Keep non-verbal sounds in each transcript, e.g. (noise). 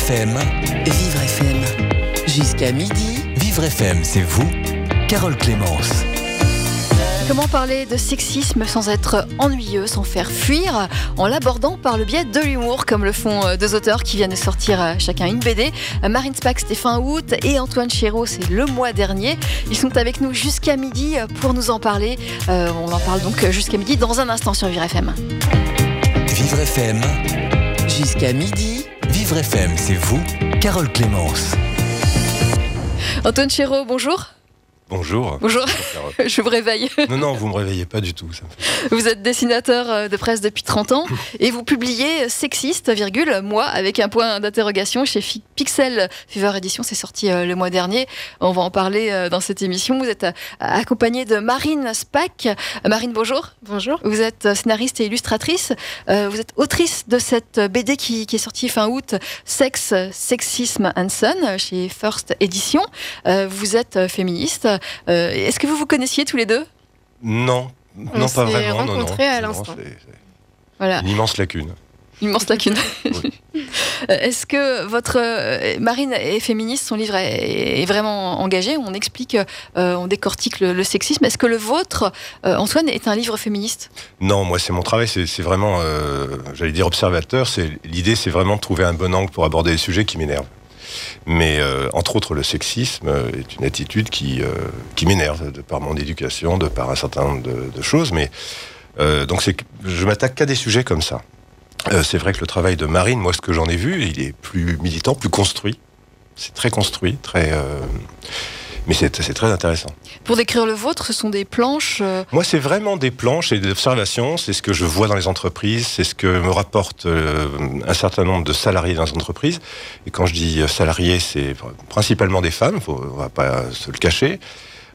FM. Vivre FM. Jusqu'à midi. Vivre FM, c'est vous, Carole Clémence. Comment parler de sexisme sans être ennuyeux, sans faire fuir, en l'abordant par le biais de l'humour, comme le font euh, deux auteurs qui viennent de sortir euh, chacun une BD. Euh, Marine Spack, c'était fin août, et Antoine Chéreau, c'est le mois dernier. Ils sont avec nous jusqu'à midi pour nous en parler. on en parle donc jusqu'à midi dans un instant sur Vivre FM. Vivre FM. Jusqu'à midi. FM, c'est vous, Carole Clémence. Antoine Chéreau, bonjour. Bonjour. Bonjour. (laughs) Je vous réveille. Non, non, vous me réveillez pas du tout. Ça Vous êtes dessinateur euh, de presse depuis 30 ans (laughs) et vous publiez Sexiste, virgule, moi, avec un point d'interrogation chez Pixel Fever Edition. C'est sorti euh, le mois dernier. On va en parler euh, dans cette émission. Vous êtes accompagné de Marine Spack. Marine, bonjour. Bonjour. Vous êtes scénariste et illustratrice. Vous êtes autrice de cette BD qui, qui est sortie fin août, Sex, Sexisme and Son, chez First Edition. Vous êtes féministe. Euh, est-ce que vous vous connaissiez tous les deux? Non, non pas vraiment. rencontrés à l'instant. Voilà. Une immense lacune. Immense lacune. (laughs) Euh, est-ce que votre euh, Marine est féministe, son livre est, vraiment engagé, on explique, on décortique le, sexisme. Est-ce que le vôtre, Antoine, est un livre féministe? Non, moi c'est mon travail, c'est vraiment, j'allais dire observateur. L'idée, c'est vraiment de trouver un bon angle pour aborder les sujets qui m'énervent. Mais euh, entre autres, le sexisme est une attitude qui, euh, qui m'énerve de par mon éducation, de par un certain nombre de, choses. Mais euh, donc je m'attaque qu'à des sujets comme ça. c'est vrai que le travail de Marine, moi, ce que j'en ai vu, il est plus militant, plus construit. C'est très construit, très mais c'est très intéressant. Pour décrire le vôtre, ce sont des planches euh, Moi, c'est vraiment des planches et des observations. C'est ce que je vois dans les entreprises, c'est ce que me rapportent euh, un certain nombre de salariés dans les entreprises. Et quand je dis euh, salariés, c'est principalement des femmes, faut, on va pas se le cacher.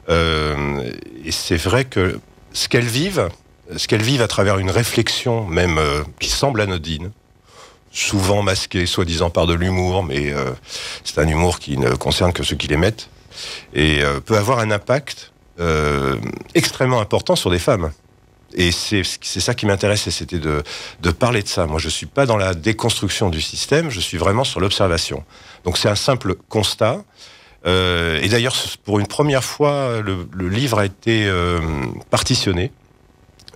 et c'est vrai que ce qu'elles vivent, ce qu'elles vivent à travers une réflexion même qui semble anodine, souvent masquée, soi-disant par de l'humour, mais c'est un humour qui ne concerne que ceux qui l'émettent et euh, peut avoir un impact euh, extrêmement important sur des femmes. Et c'est ça qui m'intéressait, c'était de, parler de ça. Moi, je ne suis pas dans la déconstruction du système, je suis vraiment sur l'observation. Donc c'est un simple constat. Euh, et d'ailleurs, pour une première fois, le, livre a été partitionné.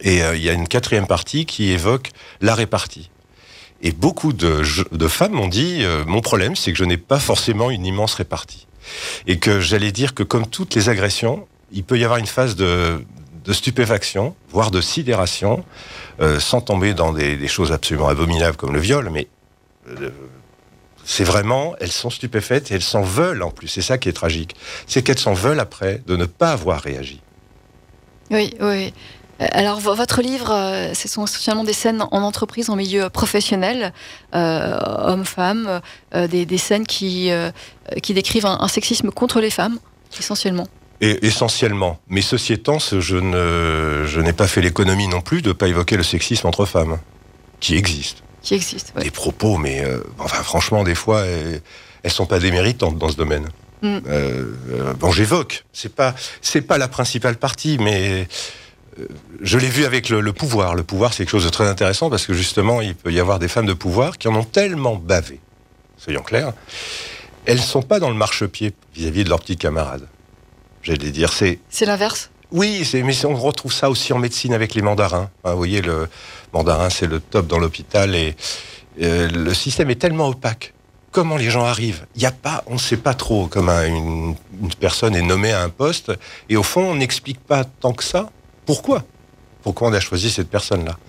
Et il y a une quatrième partie qui évoque la répartie. Et beaucoup de, de femmes m'ont dit, mon problème, c'est que je n'ai pas forcément une immense répartie. Et que j'allais dire que comme toutes les agressions, il peut y avoir une phase de, stupéfaction, voire de sidération, euh, sans tomber dans des, choses absolument abominables comme le viol, mais euh, c'est vraiment, elles sont stupéfaites et elles s'en veulent en plus. C'est ça qui est tragique. C'est qu'elles s'en veulent après de ne pas avoir réagi. Oui, oui. Euh, alors, votre livre, euh, ce sont essentiellement des scènes en entreprise, en milieu professionnel, euh, hommes-femmes, des, scènes qui, qui décrivent un, sexisme contre les femmes, essentiellement. Et essentiellement. Mais ceci étant, je, ne, je n'ai pas fait l'économie non plus de ne pas évoquer le sexisme entre femmes, qui existe. Qui existe, Des propos, mais enfin, franchement, des fois, elles ne sont pas déméritantes dans ce domaine. Mm. bon, j'évoque. C'est pas, c'est pas la principale partie, mais je l'ai vu avec le, pouvoir. Le pouvoir, c'est quelque chose de très intéressant parce que justement, il peut y avoir des femmes de pouvoir qui en ont tellement bavé, soyons clairs, elles ne sont pas dans le marchepied vis-à-vis de leurs petites camarades. J'allais dire, c'est. C'est l'inverse? Oui, mais on retrouve ça aussi en médecine avec les mandarins. vous voyez, le mandarin, c'est le top dans l'hôpital et euh, le système est tellement opaque comment les gens arrivent? Il y a pas, on ne sait pas trop comment une, personne est nommée à un poste, et au fond, on n'explique pas tant que ça pourquoi? Pourquoi on a choisi cette personne-là?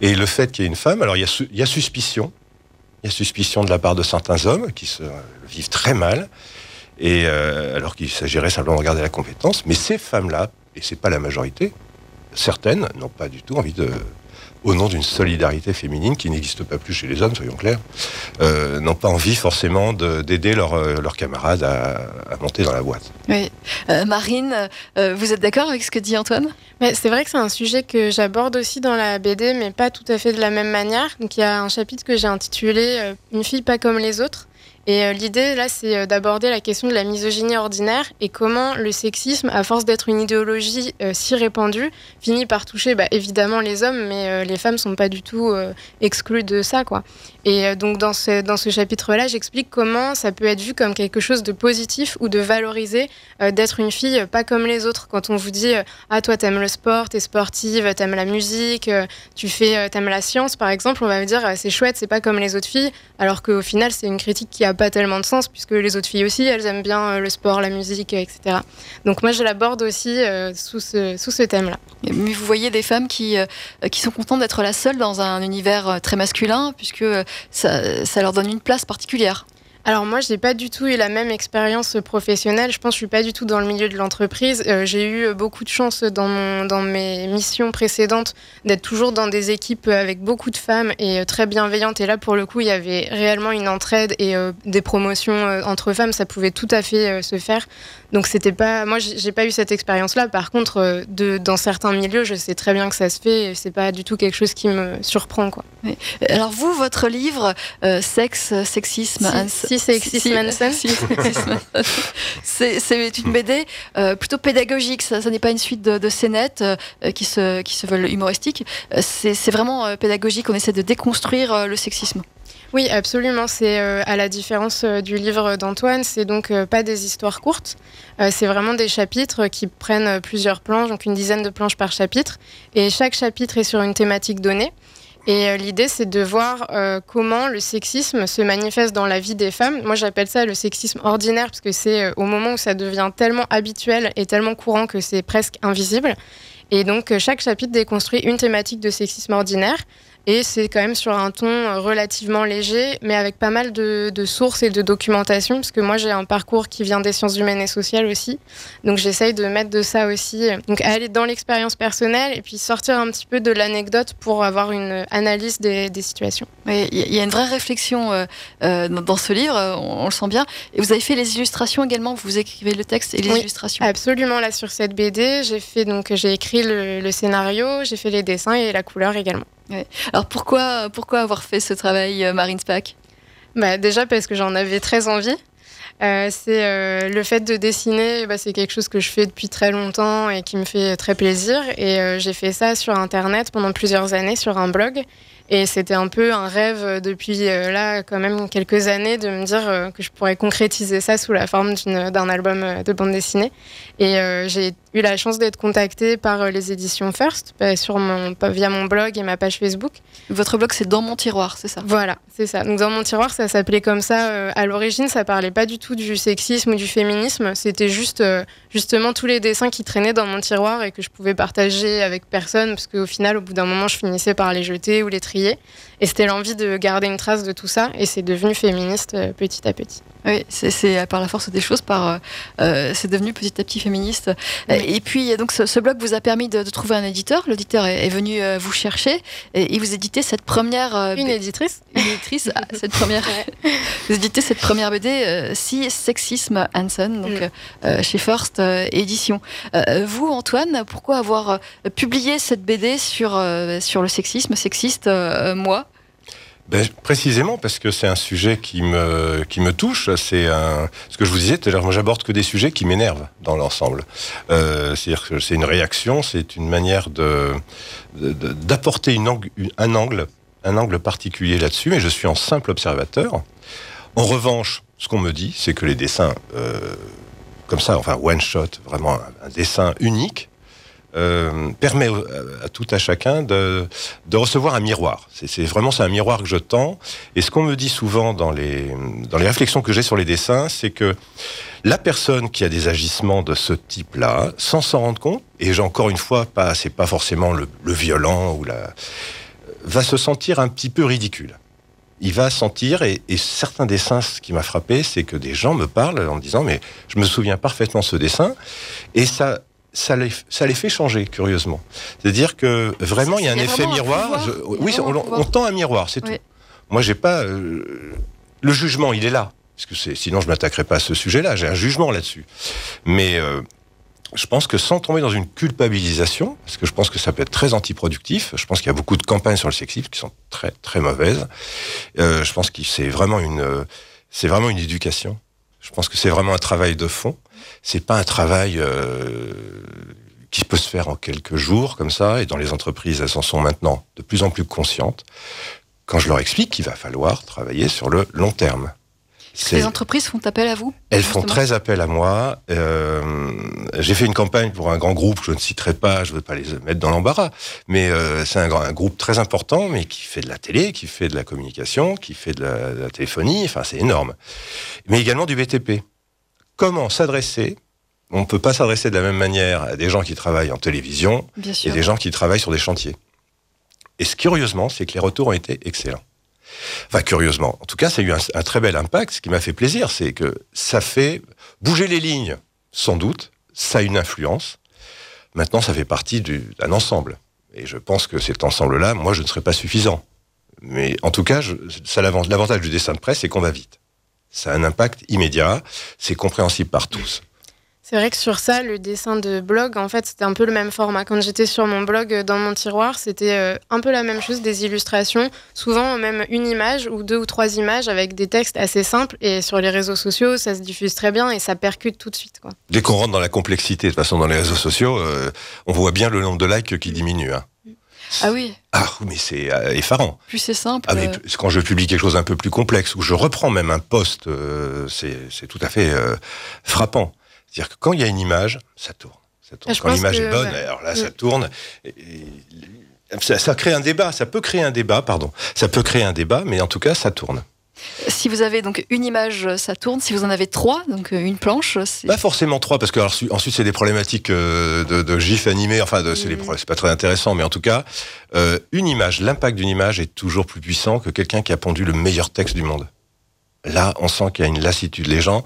Et le fait qu'il y ait une femme, alors il y, a, suspicion, il y a suspicion de la part de certains hommes qui se vivent très mal, et euh, alors qu'il s'agirait simplement de regarder la compétence, mais ces femmes-là, et c'est pas la majorité, certaines n'ont pas du tout envie de au nom d'une solidarité féminine qui n'existe pas plus chez les hommes, soyons clairs, euh, n'ont pas envie forcément d'aider euh, leurs camarades à, monter dans la boîte. Oui. Euh, Marine, vous êtes d'accord avec ce que dit Antoine? C'est vrai que c'est un sujet que j'aborde aussi dans la BD, mais pas tout à fait de la même manière. Donc il y a un chapitre que j'ai intitulé Une fille pas comme les autres. Et euh, l'idée, là, c'est euh, d'aborder la question de la misogynie ordinaire et comment le sexisme, à force d'être une idéologie euh, si répandue, finit par toucher bah, évidemment les hommes, mais les femmes sont pas du tout exclues de ça, quoi. Et donc, dans ce, dans ce chapitre-là, j'explique comment ça peut être vu comme quelque chose de positif ou de valorisé d'être une fille pas comme les autres. Quand on vous dit, ah, toi, t'aimes le sport, t'es sportive, t'aimes la musique, tu fais, t'aimes la science, par exemple, on va vous dire, c'est chouette, c'est pas comme les autres filles, alors qu'au final, c'est une critique qui a pas tellement de sens puisque les autres filles aussi, elles aiment bien euh, le sport, la musique, etc. Donc moi, je l'aborde aussi euh, sous ce, sous ce thème-là. Mais vous voyez des femmes qui, euh, qui sont contentes d'être la seule dans un univers très masculin puisque ça, ça leur donne une place particulière. Alors moi, j'ai pas du tout eu la même expérience professionnelle. Je pense que je suis pas du tout dans le milieu de l'entreprise. Euh, j'ai eu beaucoup de chance dans, dans mes missions précédentes d'être toujours dans des équipes avec beaucoup de femmes et euh, très bienveillantes. Et là, pour le coup, il y avait réellement une entraide et euh, des promotions entre femmes. Ça pouvait tout à fait se faire. Donc c'était pas, moi, j'ai pas eu cette expérience-là. Par contre, de, dans certains milieux, je sais très bien que ça se fait. C'est pas du tout quelque chose qui me surprend, quoi. Alors vous, votre livre, Sexe, sexisme, si (laughs) c'est c'est une BD euh, plutôt pédagogique. Ça, n'est pas une suite de, scénettes euh, qui, se, qui se veulent humoristiques. Euh, c'est vraiment pédagogique. On essaie de déconstruire le sexisme. Oui, absolument. C'est à la différence du livre d'Antoine, c'est donc pas des histoires courtes. c'est vraiment des chapitres qui prennent plusieurs planches, donc une dizaine de planches par chapitre. Et chaque chapitre est sur une thématique donnée. Et euh, l'idée, c'est de voir euh, comment le sexisme se manifeste dans la vie des femmes. Moi, j'appelle ça le sexisme ordinaire, parce que c'est euh, au moment où ça devient tellement habituel et tellement courant que c'est presque invisible. Et donc, chaque chapitre déconstruit une thématique de sexisme ordinaire. Et c'est quand même sur un ton euh, relativement léger, mais avec pas mal de, sources et de documentation, parce que moi j'ai un parcours qui vient des sciences humaines et sociales aussi. Donc j'essaye de mettre de ça aussi, donc aller dans l'expérience personnelle et puis sortir un petit peu de l'anecdote pour avoir une analyse des, situations. Il y a une vraie réflexion euh, euh, dans ce livre, on, le sent bien. Et vous avez fait les illustrations également, vous écrivez le texte et les illustrations. Absolument, là sur cette BD, j'ai fait donc j'ai écrit le scénario, j'ai fait les dessins et la couleur également. Alors pourquoi, pourquoi avoir fait ce travail, euh, Marine Spack bah, Déjà parce que j'en avais très envie. Euh, c'est euh, le fait de dessiner, bah, c'est quelque chose que je fais depuis très longtemps et qui me fait très plaisir. Et j'ai fait ça sur Internet pendant plusieurs années sur un blog. Et c'était un peu un rêve depuis là, quand même quelques années, de me dire que je pourrais concrétiser ça sous la forme d'un album de bande dessinée. Et j'ai eu la chance d'être contactée par euh, les éditions First bah, sur mon, via mon blog et ma page Facebook. Votre blog, c'est Dans mon tiroir, c'est ça? Voilà, c'est ça. Donc Dans mon tiroir, ça s'appelait comme ça. Euh, à l'origine, ça parlait pas du tout du sexisme ou du féminisme. C'était juste euh, justement tous les dessins qui traînaient dans mon tiroir et que je pouvais partager avec personne parce qu'au final, au bout d'un moment, je finissais par les jeter ou les trier. Et c'était l'envie de garder une trace de tout ça. Et c'est devenu féministe petit à petit. Oui, c'est par la force des choses, par c'est devenu petit à petit féministe. Et puis, donc, ce, blog vous a permis de, trouver un éditeur. L'auditeur est, venu euh, vous chercher et, vous éditez cette première. Euh, une éditrice. Une éditrice, ah, cette première. vous éditez cette première BD, euh, Si Sexisme Hansen, donc mm. chez First Édition. vous, Antoine, pourquoi avoir publié cette BD sur, sur le sexisme, sexiste, moi? Ben, précisément parce que c'est un sujet qui me, qui me touche. C'est ce que je vous disais tout à l'heure, moi j'aborde que des sujets qui m'énervent dans l'ensemble. Euh, c'est une réaction, c'est une manière de, d'apporter un angle, un angle particulier là-dessus, mais je suis en simple observateur. En revanche, ce qu'on me dit, c'est que les dessins, euh, comme ça, enfin one shot, vraiment un dessin unique, euh, permet à tout à chacun de, recevoir un miroir. C'est vraiment c'est un miroir que je tends. Et ce qu'on me dit souvent dans les, réflexions que j'ai sur les dessins, c'est que la personne qui a des agissements de ce type-là, sans s'en rendre compte, et encore une fois, pas, c'est pas forcément le, le violent ou la, va se sentir un petit peu ridicule il va sentir, et, et, certains dessins, ce qui m'a frappé, c'est que des gens me parlent en me disant, mais je me souviens parfaitement de ce dessin, et ça, ça les, ça les fait changer, curieusement. C'est-à-dire que vraiment, il y a un effet miroir. oui, on, tend un miroir, c'est tout. Moi, j'ai pas. Euh, le jugement, il est là. Parce que sinon, je m'attaquerais pas à ce sujet-là. J'ai un jugement là-dessus. Mais euh, je pense que sans tomber dans une culpabilisation, parce que je pense que ça peut être très antiproductif, je pense qu'il y a beaucoup de campagnes sur le sexisme qui sont très, très mauvaises. Euh, je pense que c'est vraiment une c'est vraiment une éducation. Je pense que c'est vraiment un travail de fond. C'est pas un travail euh, qui peut se faire en quelques jours comme ça. Et dans les entreprises, elles en sont maintenant de plus en plus conscientes. Quand je leur explique qu'il va falloir travailler sur le long terme. Les entreprises font appel à vous Elles font très appel à moi. Euh, j'ai fait une campagne pour un grand groupe, je ne citerai pas, je ne veux pas les mettre dans l'embarras, mais euh, c'est un, un, groupe très important, mais qui fait de la télé, qui fait de la communication, qui fait de la, de la téléphonie, enfin c'est énorme. Mais également du BTP. Comment s'adresser On ne peut pas s'adresser de la même manière à des gens qui travaillent en télévision et des gens qui travaillent sur des chantiers. Et ce curieusement, c'est que les retours ont été excellents. Enfin, curieusement. En tout cas, ça a eu un, un très bel impact. Ce qui m'a fait plaisir, c'est que ça fait bouger les lignes, sans doute. Ça a une influence. Maintenant, ça fait partie d'un ensemble. Et je pense que cet ensemble-là, moi, je ne serais pas suffisant. Mais en tout cas, l'avantage du dessin de presse, c'est qu'on va vite. Ça a un impact immédiat, c'est compréhensible par tous. C'est vrai que sur ça, le dessin de blog, en fait, c'était un peu le même format. Quand j'étais sur mon blog euh, dans mon tiroir, c'était euh, un peu la même chose, des illustrations, souvent même une image ou deux ou trois images avec des textes assez simples. Et sur les réseaux sociaux, ça se diffuse très bien et ça percute tout de suite. Quoi. Dès qu'on rentre dans la complexité, de toute façon, dans les réseaux sociaux, euh, on voit bien le nombre de likes qui diminue. Hein. Ah oui. Ah mais c'est euh, effarant. Plus c'est simple. Ah, mais quand je publie quelque chose un peu plus complexe, ou je reprends même un poste, euh, c'est tout à fait euh, frappant. C'est-à-dire que quand il y a une image, ça tourne. Ça tourne. Quand l'image est bonne, ouais. alors là, ça tourne. Et, et ça, ça, crée un débat. Ça peut créer un débat, pardon. Ça peut créer un débat, mais en tout cas, ça tourne. Si vous avez donc une image, ça tourne. Si vous en avez trois, donc une planche, pas forcément trois parce que alors, ensuite c'est des problématiques euh, de, de gif animé. Enfin, de, c'est mmh. pas très intéressant, mais en tout cas, euh, une image, l'impact d'une image est toujours plus puissant que quelqu'un qui a pondu le meilleur texte du monde. Là, on sent qu'il y a une lassitude. Les gens,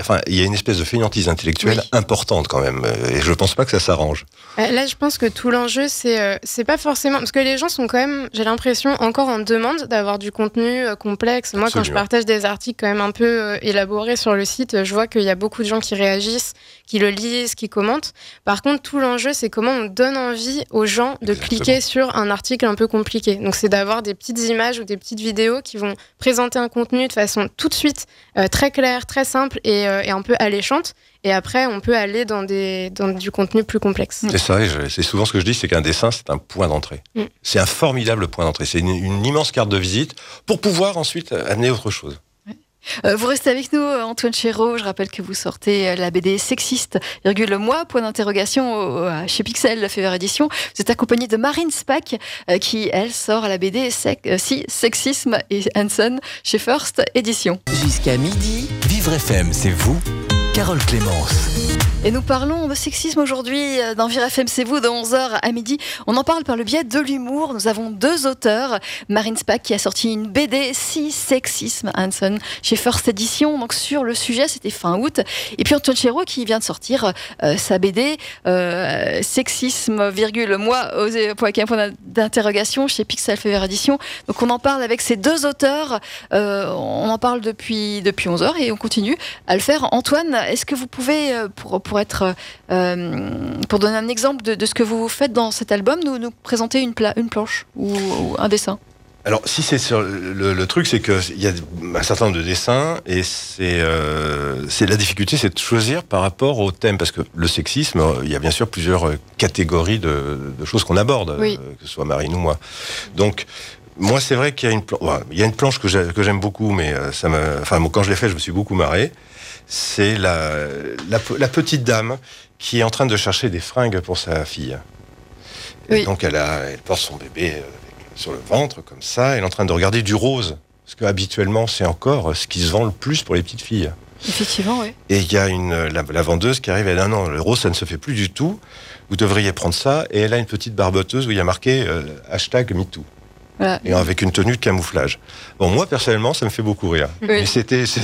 enfin, il y a une espèce de fainéantise intellectuelle oui. importante quand même, et je pense pas que ça s'arrange. Là, je pense que tout l'enjeu, c'est euh, c'est pas forcément parce que les gens sont quand même, j'ai l'impression, encore en demande d'avoir du contenu euh, complexe. Moi, Absolument. quand je partage des articles quand même un peu euh, élaborés sur le site, je vois qu'il y a beaucoup de gens qui réagissent, qui le lisent, qui commentent. Par contre, tout l'enjeu, c'est comment on donne envie aux gens de Exactement. cliquer sur un article un peu compliqué. Donc, c'est d'avoir des petites images ou des petites vidéos qui vont présenter un contenu de façon tout de suite euh, très claire, très simple et, euh, et, un peu alléchante. Et après, on peut aller dans, des, dans du contenu plus complexe. C'est ça, c'est souvent ce que je dis, c'est qu'un dessin, c'est un point d'entrée. Mm. C'est un formidable point d'entrée. C'est une, une immense carte de visite pour pouvoir ensuite amener autre chose. Euh, vous restez avec nous, Antoine Chéreau. Je rappelle que vous sortez la BD Sexiste, virgule moi, point d'interrogation chez Pixel, la Fever Édition. Vous êtes accompagné de Marine Spack, euh, qui, elle, sort la BD euh, si, Sexisme et Hanson chez First Édition. Jusqu'à midi, Vivre FM, c'est vous, Carole Clémence. Et nous parlons de sexisme aujourd'hui dans Vire FM, c'est vous, de 11h à midi. On en parle par le biais de l'humour. Nous avons deux auteurs. Marine Spack qui a sorti une BD, Si Sexisme, Hanson, chez First Edition. Donc sur le sujet, c'était fin août. Et puis Antoine Chéreau qui vient de sortir euh, sa BD, euh, Sexisme, virgule, moi, osé, point d'interrogation chez Pixel Fever Edition. Donc on en parle avec ces deux auteurs. Euh, on en parle depuis, depuis 11h et on continue à le faire. Antoine, est-ce que vous pouvez, pour, pour être euh, pour donner un exemple de, de, ce que vous faites dans cet album, nous, nous présenter une, pla une planche ou, ou, un dessin. Alors, si c'est sur le, le truc, c'est qu'il y a un certain nombre de dessins et c'est euh, la difficulté, c'est de choisir par rapport au thème, parce que le sexisme, il y a bien sûr plusieurs catégories de, de choses qu'on aborde, oui. euh, que ce soit Marine ou moi. Donc, moi, c'est vrai qu'il y a une, ouais, il y a une planche que j'aime beaucoup, mais euh, ça me, enfin, quand je l'ai fait, je me suis beaucoup marré c'est la, la, la, petite dame qui est en train de chercher des fringues pour sa fille. Oui. Et donc elle, a, elle porte son bébé avec, sur le ventre comme ça, elle est en train de regarder du rose, parce que habituellement c'est encore ce qui se vend le plus pour les petites filles. Effectivement, oui. Et il y a une, la, la, vendeuse qui arrive, elle dit non, le rose ça ne se fait plus du tout, vous devriez prendre ça, et elle a une petite barboteuse où il y a marqué euh, hashtag MeToo. Voilà. Et avec une tenue de camouflage. Bon, moi, personnellement, ça me fait beaucoup rire. Oui. Mais c'était. (laughs)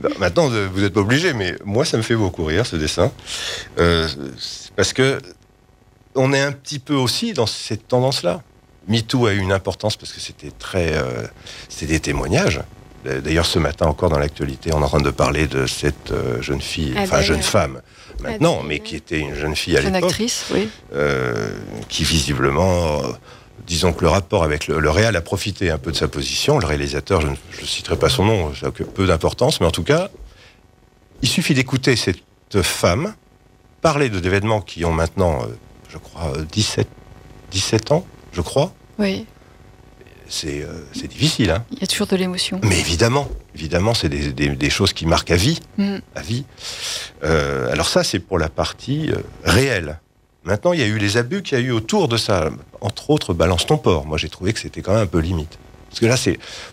Bah, maintenant, vous n'êtes pas obligé, mais moi, ça me fait beaucoup rire, ce dessin. Euh, parce que on est un petit peu aussi dans cette tendance-là. MeToo a eu une importance parce que c'était très. Euh, c'était des témoignages. D'ailleurs, ce matin encore dans l'actualité, on est en train de parler de cette euh, jeune fille, Ah enfin ben, jeune femme maintenant, mais qui était une jeune fille à Jeune l'époque, actrice, oui. euh, qui visiblement disons que le rapport avec le, le réal a profité un peu de sa position. Le réalisateur, je ne citerai pas son nom, ça a peu d'importance, mais en tout cas, il suffit d'écouter cette femme parler de d'événements qui ont maintenant, euh, je crois, 17, 17 ans, je crois. Oui. C'est euh, difficile, hein. Il y a toujours de l'émotion. Mais évidemment, évidemment, c'est des, des- des choses qui marquent à vie, Mm. à vie. Euh, alors ça, c'est pour la partie euh, réelle. Maintenant, il y a eu les abus qu'il y a eu autour de ça. Entre autres, balance ton porc. Moi, j'ai trouvé que c'était quand même un peu limite. Parce que là,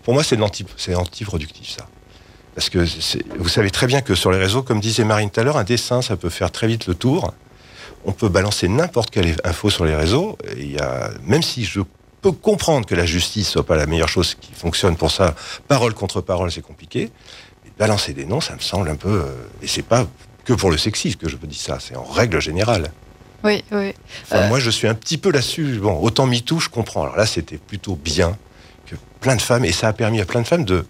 pour moi, c'est anti-productif, ça. Parce que vous savez très bien que sur les réseaux, comme disait Marine tout à l'heure, un dessin, ça peut faire très vite le tour. On peut balancer n'importe quelle info sur les réseaux. Y a, même si je peux comprendre que la justice soit pas la meilleure chose qui fonctionne pour ça, parole contre parole, c'est compliqué. Balancer des noms, ça me semble un peu. euh, et c'est pas que pour le sexisme que je dis ça, c'est en règle générale. Oui, oui. Enfin, Euh. Moi, je suis un petit peu là-dessus. Bon, autant MeToo, je comprends. Alors là, c'était plutôt bien que plein de femmes, et ça a permis à plein de femmes de,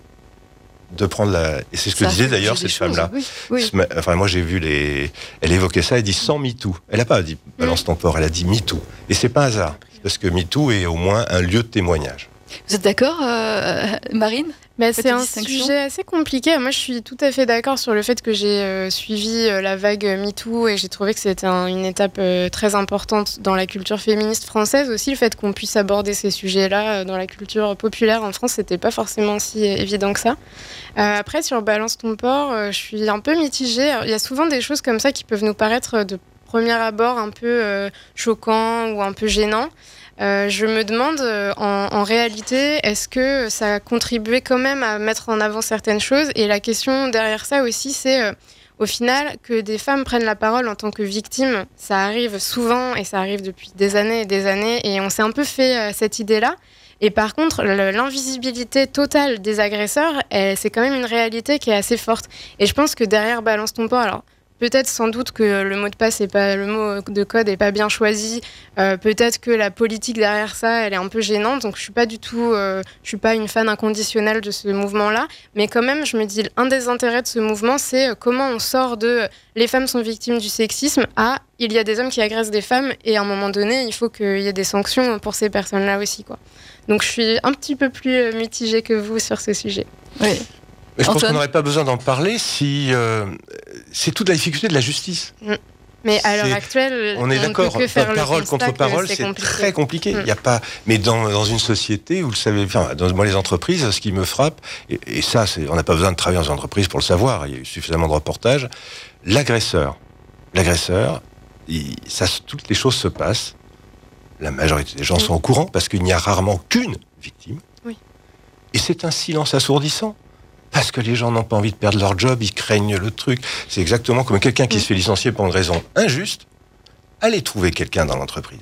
de prendre la. Et c'est ce que Ça disait d'ailleurs cette femme-là. Oui, oui. Enfin, moi, j'ai vu les. Elle évoquait ça, elle dit sans MeToo. Elle n'a pas dit balance ton porc, elle a dit MeToo. Et c'est pas un hasard. Parce que MeToo est au moins un lieu de témoignage. Vous êtes d'accord, euh, Marine? Bah, c'est un sujet assez compliqué. Moi, je suis tout à fait d'accord sur le fait que j'ai euh, suivi euh, la vague MeToo et j'ai trouvé que c'était un- une étape euh, très importante dans la culture féministe française aussi. Le fait qu'on puisse aborder ces sujets-là euh, dans la culture populaire en France, c'était pas forcément si euh, évident que ça. Euh, après, sur Balance ton euh, je suis un peu mitigée. Il y a souvent des choses comme ça qui peuvent nous paraître euh, de premier abord un peu euh, choquants ou un peu gênants. Euh, je me demande euh, en, réalité, est-ce que ça a contribué quand même à mettre en avant certaines choses? Et la question derrière ça aussi, c'est euh, au final que des femmes prennent la parole en tant que victimes. Ça arrive souvent et ça arrive depuis des années et des années et on s'est un peu fait cette idée-là. Et par contre, l'invisibilité totale des agresseurs, c'est quand même une réalité qui est assez forte. Et je pense que derrière Balance ton porc, alors peut-être sans doute que le mot de passe est pas le mot de code est pas bien choisi. Euh, peut-être que la politique derrière ça, elle est un peu gênante. Donc je suis pas du tout, euh, je suis pas une fan inconditionnelle de ce mouvement-là. Mais quand même, je me dis un des intérêts de ce mouvement, c'est euh, comment on sort de euh, les femmes sont victimes du sexisme à il y a des hommes qui agressent des femmes et à un moment donné, il faut qu'il y ait des sanctions pour ces personnes-là aussi, quoi. Donc je suis un petit peu plus mitigée que vous sur ce sujet. Oui. Je pense qu'on n'aurait pas besoin d'en parler si. euh, c'est toute la difficulté de la justice. Mais à l'heure actuelle, On est d'accord, parole contre parole, c'est très compliqué. Mm. Il y a pas, mais dans, dans une société, vous le savez, enfin, dans moi, les entreprises, ce qui me frappe, et, et ça, on n'a pas besoin de travailler dans une entreprise pour le savoir, il y a eu suffisamment de reportages, l'agresseur, l'agresseur, ça, toutes les choses se passent, la majorité des gens Mm. sont au courant, parce qu'il n'y a rarement qu'une victime. Oui. Et c'est un silence assourdissant. Parce que les gens n'ont pas envie de perdre leur job, ils craignent le truc. C'est exactement comme quelqu'un qui Mm. se fait licencier pour une raison injuste. Allez trouver quelqu'un dans l'entreprise.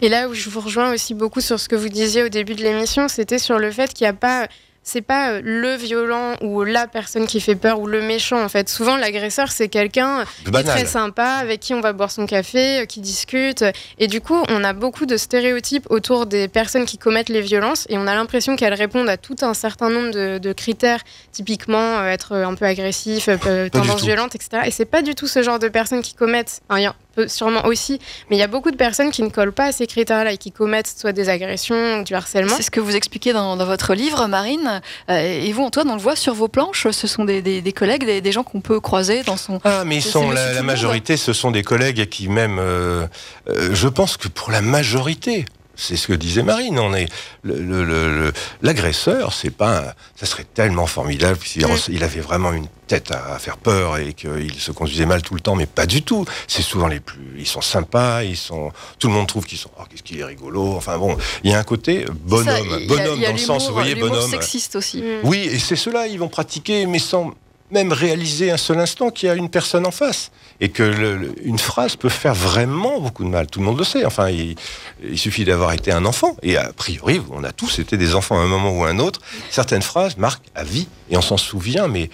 Et là où je vous rejoins aussi beaucoup sur ce que vous disiez au début de l'émission, c'était sur le fait qu'il n'y a pas. C'est pas euh, le violent ou la personne qui fait peur ou le méchant en fait. Souvent l'agresseur c'est quelqu'un qui est Banal. très sympa, avec qui on va boire son café, euh, qui discute. Et du coup, on a beaucoup de stéréotypes autour des personnes qui commettent les violences et on a l'impression qu'elles répondent à tout un certain nombre de, de critères, typiquement euh, être un peu agressif, euh, tendance violente, etc. Et c'est pas du tout ce genre de personnes qui commettent. Enfin, sûrement aussi, mais il y a beaucoup de personnes qui ne collent pas à ces critères-là et qui commettent soit des agressions ou du harcèlement. C'est ce que vous expliquez dans, dans votre livre, Marine. Euh, et vous, Antoine, on le voit sur vos planches. Ce sont des, des- des collègues, des, des gens qu'on peut croiser dans son. Ah, mais ils sont la, majorité, ce sont des collègues qui même, euh, euh, je pense que pour la majorité, c'est ce que disait Marine, on est le- le- le- le- l'agresseur, c'est pas, un- ça serait tellement formidable s'il Mm. re- il avait vraiment une tête à, à faire peur et qu'il se conduisait mal tout le temps, mais pas du tout. C'est souvent les plus, ils sont sympas, ils sont, tout le monde trouve qu'ils sont, oh, qu'est-ce qu'il est rigolo. Enfin bon, il y a un côté bonhomme, Ça, bonhomme il y a dans le sens, vous voyez, bonhomme. sexiste aussi. Mm. Oui, et c'est cela, ils vont pratiquer, mais sans même réaliser un seul instant qu'il y a une personne en face. Et que une phrase peut faire vraiment beaucoup de mal. Tout le monde le sait. Enfin, il, il suffit d'avoir été un enfant. Et a priori, on a tous été des enfants à un moment ou à un autre. Certaines phrases marquent à vie. Et on s'en souvient, mais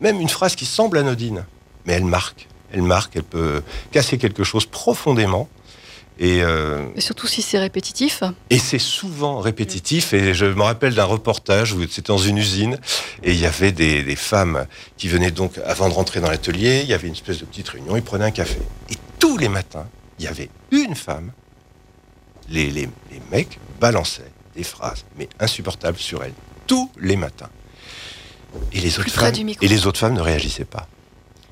même une phrase qui semble anodine, mais elle marque. Elle marque, elle peut casser quelque chose profondément. Et, euh, Et surtout si c'est répétitif. et c'est souvent répétitif. Et je me rappelle d'un reportage où c'était dans une usine et il y avait des, des femmes qui venaient donc, avant de rentrer dans l'atelier, il y avait une espèce de petite réunion, ils prenaient un café. Et tous les matins, il y avait une femme, les, les, les mecs balançaient des phrases, mais insupportables sur elle, tous les matins. Et les, autres femmes, et les autres femmes ne réagissaient pas.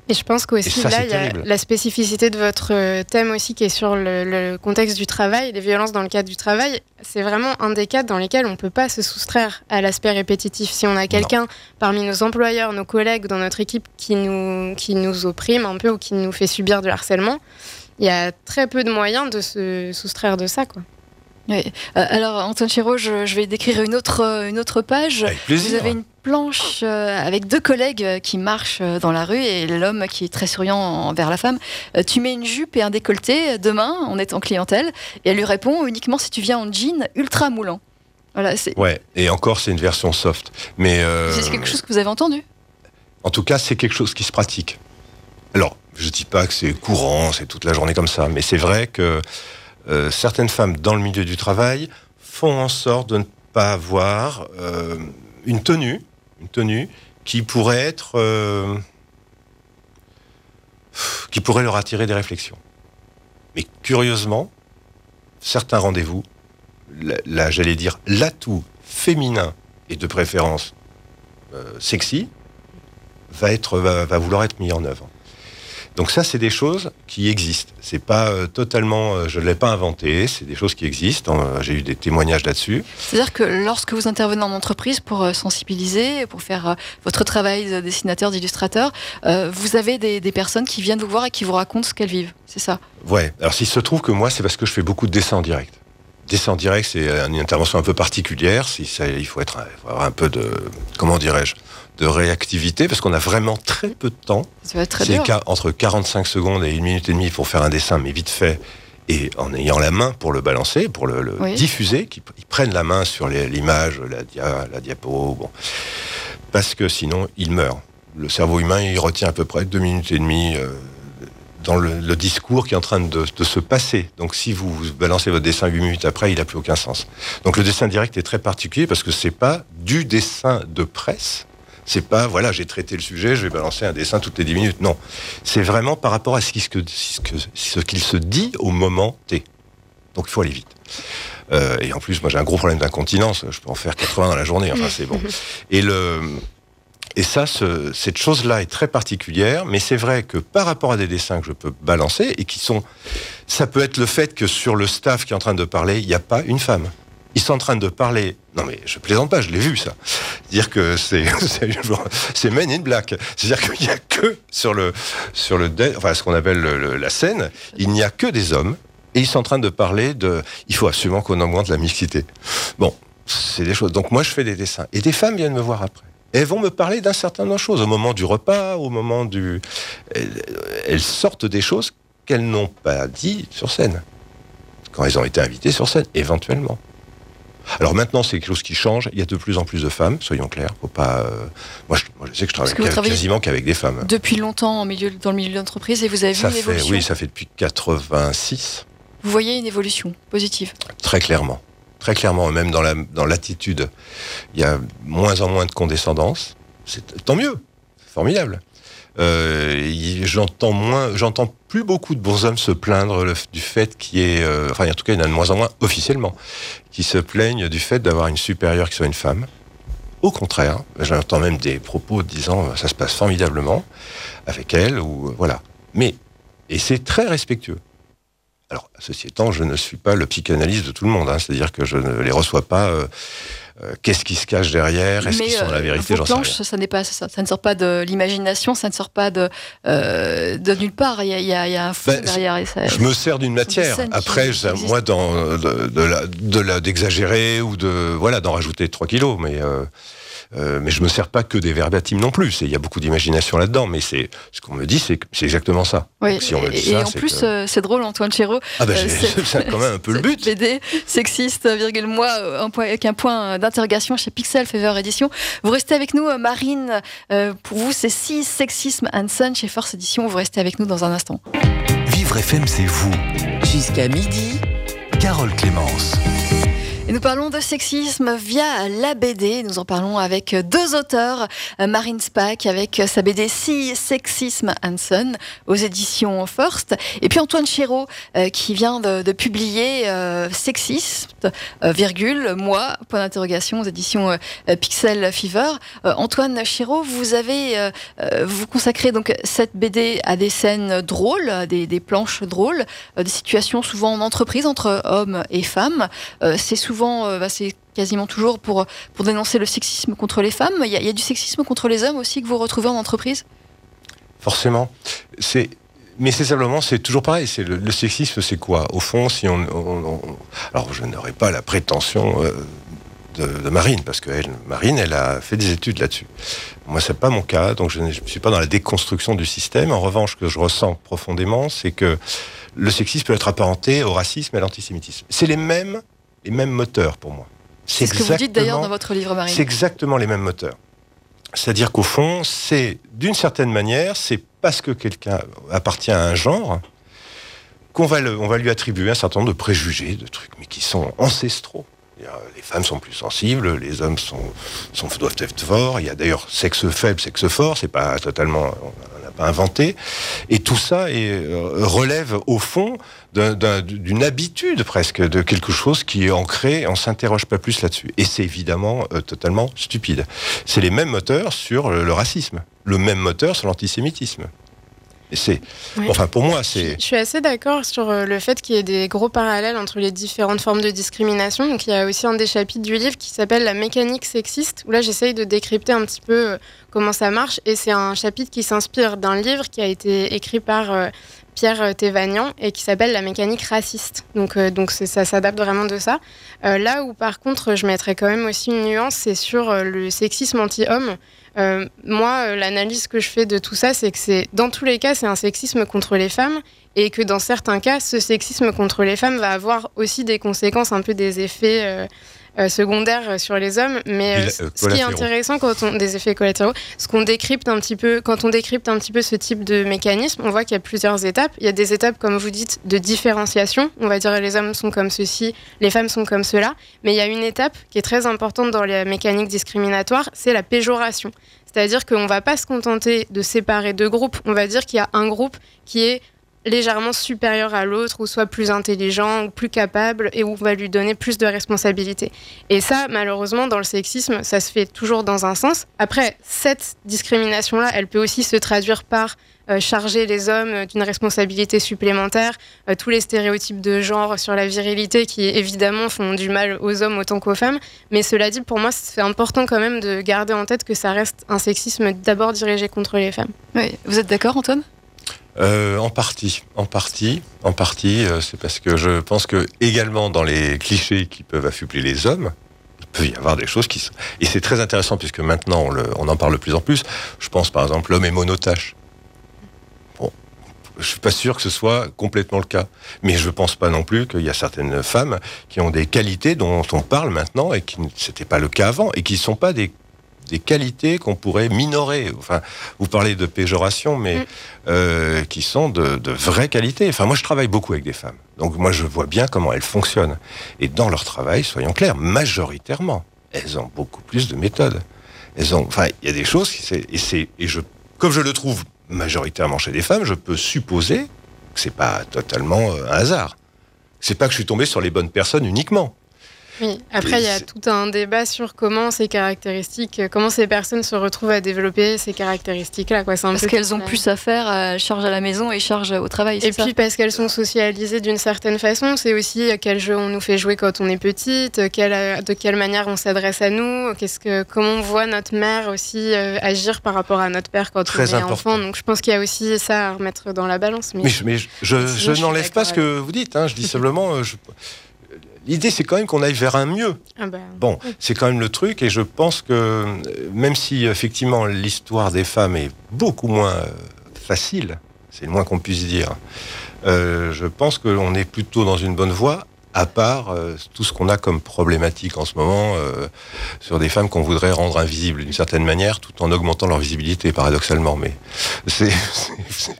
Et je pense qu'aussi là, il y a la spécificité de votre euh, thème aussi qui est sur le, le contexte du travail, les violences dans le cadre du travail. C'est vraiment un des cadres dans lesquels on ne peut pas se soustraire à l'aspect répétitif. Si on a quelqu'un parmi nos employeurs, nos collègues, dans notre équipe qui nous, qui nous opprime un peu ou qui nous fait subir du harcèlement, il y a très peu de moyens de se soustraire de ça. Quoi. Oui. Euh, alors, Antoine Chéreau, je, je vais décrire une autre, euh, une autre page. Avec plaisir. Vous avez une planche euh, avec deux collègues qui marchent dans la rue et l'homme qui est très souriant envers la femme. Tu mets une jupe et un décolleté demain, on est en clientèle, et elle lui répond uniquement si tu viens en jean ultra moulant. Voilà, c'est Ouais, et encore, c'est une version soft. Mais euh, c'est quelque chose que vous avez entendu? en tout cas, c'est quelque chose qui se pratique. Alors, je dis pas que c'est courant, c'est toute la journée comme ça, mais c'est vrai que euh, certaines femmes dans le milieu du travail font en sorte de ne pas avoir euh, une tenue, une tenue qui pourrait être, euh, qui pourrait leur attirer des réflexions. Mais curieusement, certains rendez-vous, là, j'allais dire l'atout féminin et de préférence sexy, va, être, va vouloir être mis en œuvre. Donc ça, c'est des choses qui existent. C'est pas euh, totalement, euh, je ne l'ai pas inventé. C'est des choses qui existent. J'ai eu des témoignages là-dessus. C'est-à-dire que lorsque vous intervenez en entreprise pour euh, sensibiliser, pour faire votre travail de dessinateur, d'illustrateur, vous avez des, des personnes qui viennent vous voir et qui vous racontent ce qu'elles vivent. C'est ça? Ouais. Alors s'il se trouve que moi, c'est parce que je fais beaucoup de dessins en direct. Dessin en direct, c'est une intervention un peu particulière. Il faut être, il faut avoir un peu de, comment dirais-je, de réactivité, parce qu'on a vraiment très peu de temps. C'est entre 45 secondes et une minute et demie pour faire un dessin, mais vite fait, et en ayant la main pour le balancer, pour le, le Oui. diffuser, qu'ils ils prennent la main sur l'image, la, dia, la diapo, bon. parce que sinon, il meurt. Le cerveau humain, il retient à peu près deux minutes et demie euh, dans le, le discours qui est en train de, de se passer. Donc si vous balancez votre dessin huit minutes après, il n'a plus aucun sens. Donc le dessin direct est très particulier parce que c'est pas du dessin de presse. C'est pas, voilà, j'ai traité le sujet, je vais balancer un dessin toutes les 10 minutes. Non. C'est vraiment par rapport à ce qui- ce qu'il se dit au moment T. Donc il faut aller vite. Euh, et en plus, moi j'ai un gros problème d'incontinence. Je peux en faire 80 dans la journée. Enfin, c'est bon. (laughs) Et le. Et ça, ce- cette chose-là est très particulière, mais c'est vrai que par rapport à des dessins que je peux balancer et qui sont, ça peut être le fait que sur le staff qui est en train de parler, il n'y a pas une femme. Ils sont en train de parler. Non mais je plaisante pas, je l'ai vu ça. Dire que c'est (laughs) c'est Men in Black. C'est-à-dire qu'il n'y a que sur le sur le enfin ce qu'on appelle le- le- la scène, il n'y a que des hommes et ils sont en train de parler de. Il faut absolument qu'on augmente la mixité. Bon, c'est des choses. Donc moi je fais des dessins et des femmes viennent me voir après. Elles vont me parler d'un certain nombre de choses au moment du repas, au moment du. Elles, elles sortent des choses qu'elles n'ont pas dit sur scène quand elles ont été invitées sur scène, éventuellement. Alors maintenant, c'est quelque chose qui change. Il y a de plus en plus de femmes, soyons clairs. Faut pas. euh, Moi, je, moi, je sais que je travaille que quasiment qu'avec des femmes. Depuis longtemps en milieu, dans le milieu de l'entreprise et vous avez vu une fait, évolution. oui, ça fait depuis 86, Vous voyez une évolution positive. très clairement, très clairement, même dans la dans l'attitude, il y a moins en moins de condescendance. C'est tant mieux, c'est formidable. Euh, j'entends moins, j'entends plus beaucoup de bonshommes se plaindre du fait qu'il y ait, euh, enfin en tout cas il y en a de moins en moins officiellement, qui se plaignent du fait d'avoir une supérieure qui soit une femme. Au contraire, j'entends même des propos disant euh, ça se passe formidablement avec elle ou euh, voilà. Mais et c'est très respectueux. Alors, ceci étant, je ne suis pas le psychanalyste de tout le monde, hein, c'est-à-dire que je ne les reçois pas. Euh, Qu'est-ce qui se cache derrière? Est-ce qu'ils sont euh, la vérité? Vos J'en sais rien. ça n'est pas ça, ça ne sort pas de l'imagination, ça ne sort pas de, euh, de nulle part. Il y a, il y a- il y a un fond Ben, derrière. Et ça, Je me sers d'une matière. Après, ça, moi, dans, de, de la- de la- d'exagérer ou de voilà d'en rajouter 3 kilos, mais euh, mais je me sers pas que des verbatims non plus. Il y a beaucoup d'imagination là-dedans, mais c'est ce qu'on me dit, c'est exactement ça. Oui, Donc, si on me dit et, ça, et en c'est plus, que- euh, c'est drôle, Antoine Chéreau. Ah ben, euh, j'ai- c'est- (laughs) quand même un peu le but. BD sexiste, virgule moi, un point- avec un point d'interrogation chez Pixel Fever Edition. Vous restez avec nous, Marine. euh, pour vous, c'est 6 Sexisme and Sun chez Force Edition. Vous restez avec nous dans un instant. Vivre FM, c'est vous. Jusqu'à midi, Carole Clémence. Et nous parlons de sexisme via la BD. Nous en parlons avec deux auteurs, Marine Spack avec sa BD Si Sexisme Hanson aux éditions First, et puis Antoine Chéreau euh, qui vient de, publier euh, Sexiste, euh, virgule, moi, point d'interrogation aux éditions Pixel Fever. Antoine Chéreau, vous avez vous consacrez donc cette BD à des scènes drôles, des, des planches drôles, des situations souvent en entreprise entre hommes et femmes. C'est souvent euh, bah, c'est quasiment toujours pour, pour dénoncer le sexisme contre les femmes. Il y, a, du sexisme contre les hommes aussi que vous retrouvez en entreprise? Forcément. C'est mais c'est simplement, c'est toujours pareil. C'est le, sexisme, c'est quoi? Au fond, si on, alors je n'aurais pas la prétention euh, de, Marine, parce que Marine, elle a fait des études là-dessus. Moi, c'est pas mon cas, donc je ne suis pas dans la déconstruction du système. En revanche, ce que je ressens profondément, c'est que le sexisme peut être apparenté au racisme et à l'antisémitisme. C'est les mêmes les mêmes moteurs pour moi. C'est ce que vous dites d'ailleurs dans votre livre. C'est exactement les mêmes moteurs. C'est-à-dire qu'au fond, c'est d'une certaine manière, c'est parce que quelqu'un appartient à un genre qu'on va, on va lui attribuer un certain nombre de préjugés, de trucs, mais qui sont ancestraux. Les femmes sont plus sensibles, les hommes sont, sont doivent être forts. Il y a d'ailleurs sexe faible, sexe fort. C'est pas totalement, inventé. Et tout ça euh, relève au fond d'une habitude presque, de quelque chose qui est ancré, on s'interroge pas plus là-dessus. Et c'est évidemment euh, totalement stupide. C'est les mêmes moteurs sur le racisme, le même moteur sur l'antisémitisme. C'est, enfin, pour moi, c'est. Je suis assez d'accord sur euh, le fait qu'il y ait des gros parallèles entre les différentes formes de discrimination. Donc, il y a aussi un des chapitres du livre qui s'appelle La mécanique sexiste, où là, j'essaye de décrypter un petit peu euh, comment ça marche. Et c'est un chapitre qui s'inspire d'un livre qui a été écrit par euh, Pierre Thévagnan et qui s'appelle La mécanique raciste. Donc, donc ça s'adapte vraiment de ça. là où, par contre, je mettrais quand même aussi une nuance, c'est sur le sexisme anti-homme. Euh, moi, euh, l'analyse que je fais de tout ça, c'est que c'est dans tous les cas, c'est un sexisme contre les femmes et que dans certains cas, ce sexisme contre les femmes va avoir aussi des conséquences, un peu des effets euh, secondaires sur les hommes. Mais euh, ce qui est intéressant quand on des effets collatéraux, ce qu'on décrypte un petit peu, quand on décrypte un petit peu ce type de mécanisme, on voit qu'il y a plusieurs étapes. Il y a des étapes, comme vous dites, de différenciation. On va dire les hommes sont comme ceci, les femmes sont comme cela. Mais il y a une étape qui est très importante dans les mécaniques discriminatoires, c'est la péjoration. C'est-à-dire qu'on ne va pas se contenter de séparer deux groupes. On va dire qu'il y a un groupe qui est légèrement supérieur à l'autre, ou soit plus intelligent, ou plus capable, et où on va lui donner plus de responsabilités. Et ça, malheureusement, dans le sexisme, ça se fait toujours dans un sens. Après, cette discrimination-là, elle peut aussi se traduire par euh, charger les hommes d'une responsabilité supplémentaire, euh, tous les stéréotypes de genre sur la virilité qui évidemment font du mal aux hommes autant qu'aux femmes. Mais cela dit, pour moi, c'est important quand même de garder en tête que ça reste un sexisme d'abord dirigé contre les femmes. Oui. Vous êtes d'accord, Antoine? Euh, en partie, en partie, en partie, euh, c'est parce que je pense que également dans les clichés qui peuvent affubler les hommes, il peut y avoir des choses qui sont... Et c'est très intéressant puisque maintenant on, en parle de plus en plus. Je pense par exemple l'homme est monotache. Bon, je suis pas sûr que ce soit complètement le cas, mais je pense pas non plus qu'il y a certaines femmes qui ont des qualités dont on parle maintenant et qui n'était pas le cas avant et qui ne sont pas des des qualités qu'on pourrait minorer. Enfin, vous parlez de péjoration, mais mm. euh, qui sont de, vraies qualités. Enfin, moi, je travaille beaucoup avec des femmes, donc moi, je vois bien comment elles fonctionnent. Et dans leur travail, soyons clairs, majoritairement, elles ont beaucoup plus de méthodes. Elles ont, enfin, il y a des choses qui et c'est et je, comme je le trouve majoritairement chez des femmes, je peux supposer que c'est pas totalement euh, un hasard. C'est pas que je suis tombé sur les bonnes personnes uniquement. Oui, après, il y a tout un débat sur comment ces caractéristiques, comment ces personnes se retrouvent à développer ces caractéristiques-là. Parce qu'elles ont plus à faire, elles chargent à la maison et chargent au travail. Et puis parce qu'elles sont socialisées d'une certaine façon, c'est aussi quel jeu on nous fait jouer quand on est petite, de quelle manière on s'adresse à nous, qu'est-ce que, comment on voit notre mère aussi euh, agir par rapport à notre père quand on est enfant. Donc je pense qu'il y a aussi ça à remettre dans la balance. Mais, mais, je, n'enlève pas ce que vous dites, hein. je dis simplement... Euh, L'idée, c'est quand même qu'on aille vers un mieux. Ah ben, bon, c'est quand même le truc, et je pense que euh, même si effectivement l'histoire des femmes est beaucoup moins euh, facile, c'est le moins qu'on puisse dire, euh, je pense qu'on est plutôt dans une bonne voie à part tout ce qu'on a comme problématique en ce moment sur des femmes qu'on voudrait rendre invisibles d'une certaine manière, tout en augmentant leur visibilité, paradoxalement. Mais c'est.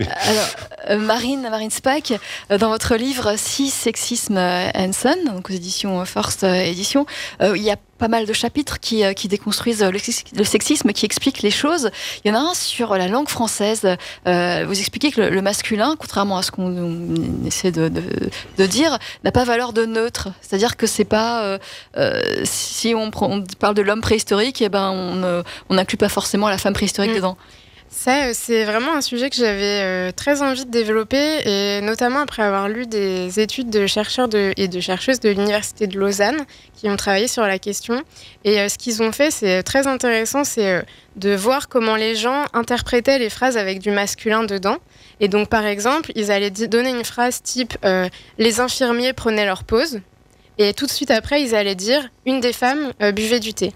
Alors, Marine, Marine Spack, dans votre livre Si sexisme and Son, donc aux éditions First Édition, il y a pas mal de chapitres qui, qui déconstruisent le, sexisme, qui expliquent les choses. Il y en a un sur la langue française. vous expliquez que le, masculin, contrairement à ce qu'on essaie de, de, dire, n'a pas valeur de neutre. C'est-à-dire que c'est pas si on, on, parle de l'homme préhistorique, et eh ben on n'inclut pas forcément la femme préhistorique mm. dedans. Ça, euh, c'est vraiment un sujet que j'avais euh, très envie de développer, et notamment après avoir lu des études de chercheurs et de chercheuses de l'Université de Lausanne qui ont travaillé sur la question. Et euh, ce qu'ils ont fait, c'est très intéressant, c'est de voir comment les gens interprétaient les phrases avec du masculin dedans. Et donc, par exemple, ils allaient donner une phrase type Les infirmiers prenaient leur pause », et tout de suite après, ils allaient dire Une des femmes buvait du thé ».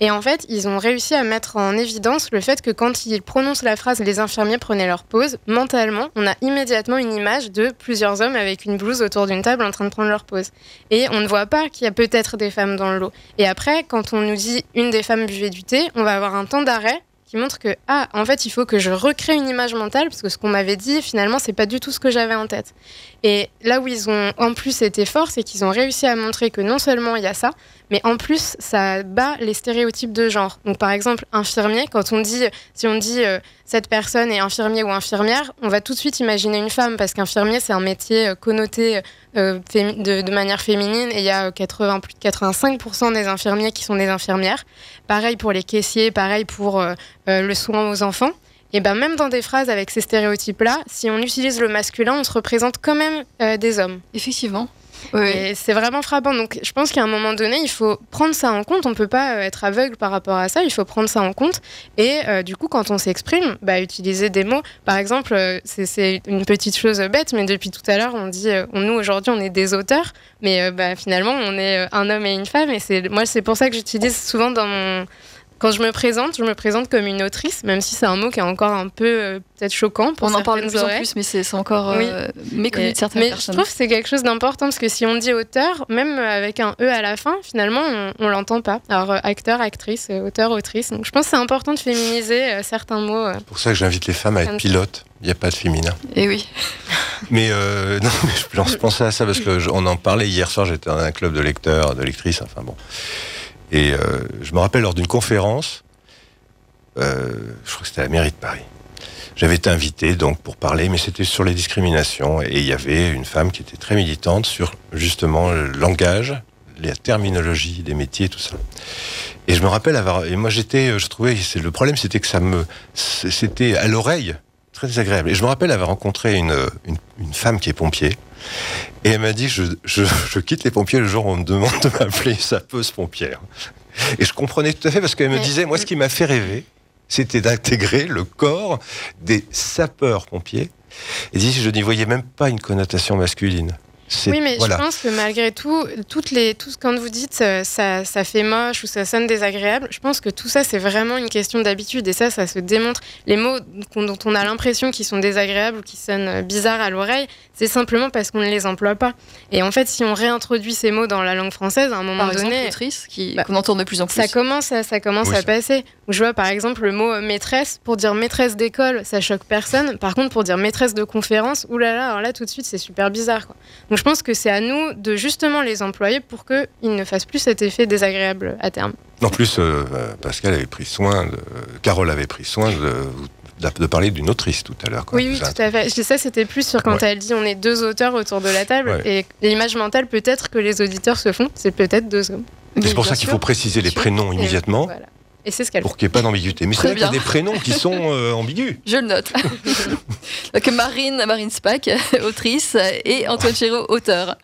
Et en fait, ils ont réussi à mettre en évidence le fait que quand ils prononcent la phrase les infirmiers prenaient leur pause, mentalement, on a immédiatement une image de plusieurs hommes avec une blouse autour d'une table en train de prendre leur pause. Et on ne voit pas qu'il y a peut-être des femmes dans le lot. Et après, quand on nous dit une des femmes buvait du thé, on va avoir un temps d'arrêt qui montre que ah en fait il faut que je recrée une image mentale parce que ce qu'on m'avait dit finalement c'est pas du tout ce que j'avais en tête. Et là où ils ont en plus été forts, c'est qu'ils ont réussi à montrer que non seulement il y a ça, mais en plus ça bat les stéréotypes de genre. Donc par exemple infirmier, quand on dit si on dit euh, cette personne est infirmier ou infirmière, on va tout de suite imaginer une femme parce qu'infirmier c'est un métier euh, connoté euh, de, manière féminine et il y a 80, plus de 85% des infirmiers qui sont des infirmières. Pareil pour les caissiers, pareil pour le soin aux enfants. Et ben même dans des phrases avec ces stéréotypes-là, si on utilise le masculin, on se représente quand même des hommes. Effectivement. Et c'est vraiment frappant. Donc, je pense qu'à un moment donné, il faut prendre ça en compte. On ne peut pas euh, être aveugle par rapport à ça. Il faut prendre ça en compte. Et euh, du coup, quand on s'exprime, bah, utiliser des mots. Par exemple, euh, c'est une petite chose bête, mais depuis tout à l'heure, on dit, nous aujourd'hui, on est des auteurs, mais bah, finalement, on est un homme et une femme. Et moi, c'est pour ça que j'utilise souvent dans mon quand je me présente, je me présente comme une autrice, même si c'est un mot qui est encore un peu euh, peut-être choquant pour On en parle de plus en plus, mais c'est encore euh, méconnu de certaines mais personnes. je trouve que c'est quelque chose d'important parce que si on dit auteur, même avec un E à la fin, finalement, on, ne l'entend pas. Alors, euh, acteur, actrice, auteur, autrice. Donc, je pense que c'est important de féminiser certains mots. c'est pour ça que j'invite les femmes à être pilotes. Il n'y a pas de féminin. Et eh oui. (laughs) mais non, je pensais à ça parce qu'on en parlait hier soir. J'étais dans un club de lecteurs, de lectrices. Enfin bon. Et euh, je me rappelle lors d'une conférence, euh, je crois que c'était à la mairie de Paris. J'avais été invité donc pour parler, mais c'était sur les discriminations et il y avait une femme qui était très militante sur justement le langage, la terminologie des métiers, tout ça. Et je me rappelle avoir et moi j'étais, je trouvais, le problème, c'était que ça me, c'était à l'oreille très désagréable. Et je me rappelle avoir rencontré une, une, femme qui est pompier. Et elle m'a dit je, je, quitte les pompiers le jour où on me demande de m'appeler (laughs) sapeuse pompière. Et je comprenais tout à fait parce qu'elle me disait moi, ce qui m'a fait rêver, c'était d'intégrer le corps des sapeurs-pompiers. Et dit je n'y voyais même pas une connotation masculine. Oui, mais je pense que malgré tout, toutes les, tout ce quand vous dites euh, ça, ça fait moche ou ça sonne désagréable, je pense que tout ça, c'est vraiment une question d'habitude. Et ça, ça se démontre. Les mots dont on a l'impression qu'ils sont désagréables ou qui sonnent euh, bizarres à l'oreille, c'est simplement parce qu'on ne les emploie pas. Et en fait, si on réintroduit ces mots dans la langue française, à un moment par donné. Exemple, qui, bah, qu'on entend de plus en plus. Ça commence à, ça commence à passer. Je vois par exemple le mot maîtresse. Pour dire maîtresse d'école, ça choque personne. Par contre, pour dire maîtresse de conférence, oulala, alors là, tout de suite, c'est super bizarre. Quoi. Donc, je pense que c'est à nous de justement les employer pour qu'ils ne fassent plus cet effet désagréable à terme. En plus, euh, Pascal avait pris soin, de, Carole avait pris soin de, de parler d'une autrice tout à l'heure. Oui, oui, tout à fait. Ça, c'était plus sur quand elle dit on est deux auteurs autour de la table. Et l'image mentale, peut-être que les auditeurs se font, c'est peut-être deux hommes. C'est pour ça qu'il faut préciser les prénoms immédiatement. Et c'est ce qu'elle Pour qu'il n'y ait pas d'ambiguïté. Mais c'est vrai qu'il y a des prénoms qui sont euh, (laughs) ambigus. Je le note. (laughs) Donc Marine, Marine Spack, (laughs) autrice, et Antoine Chéreau, auteur.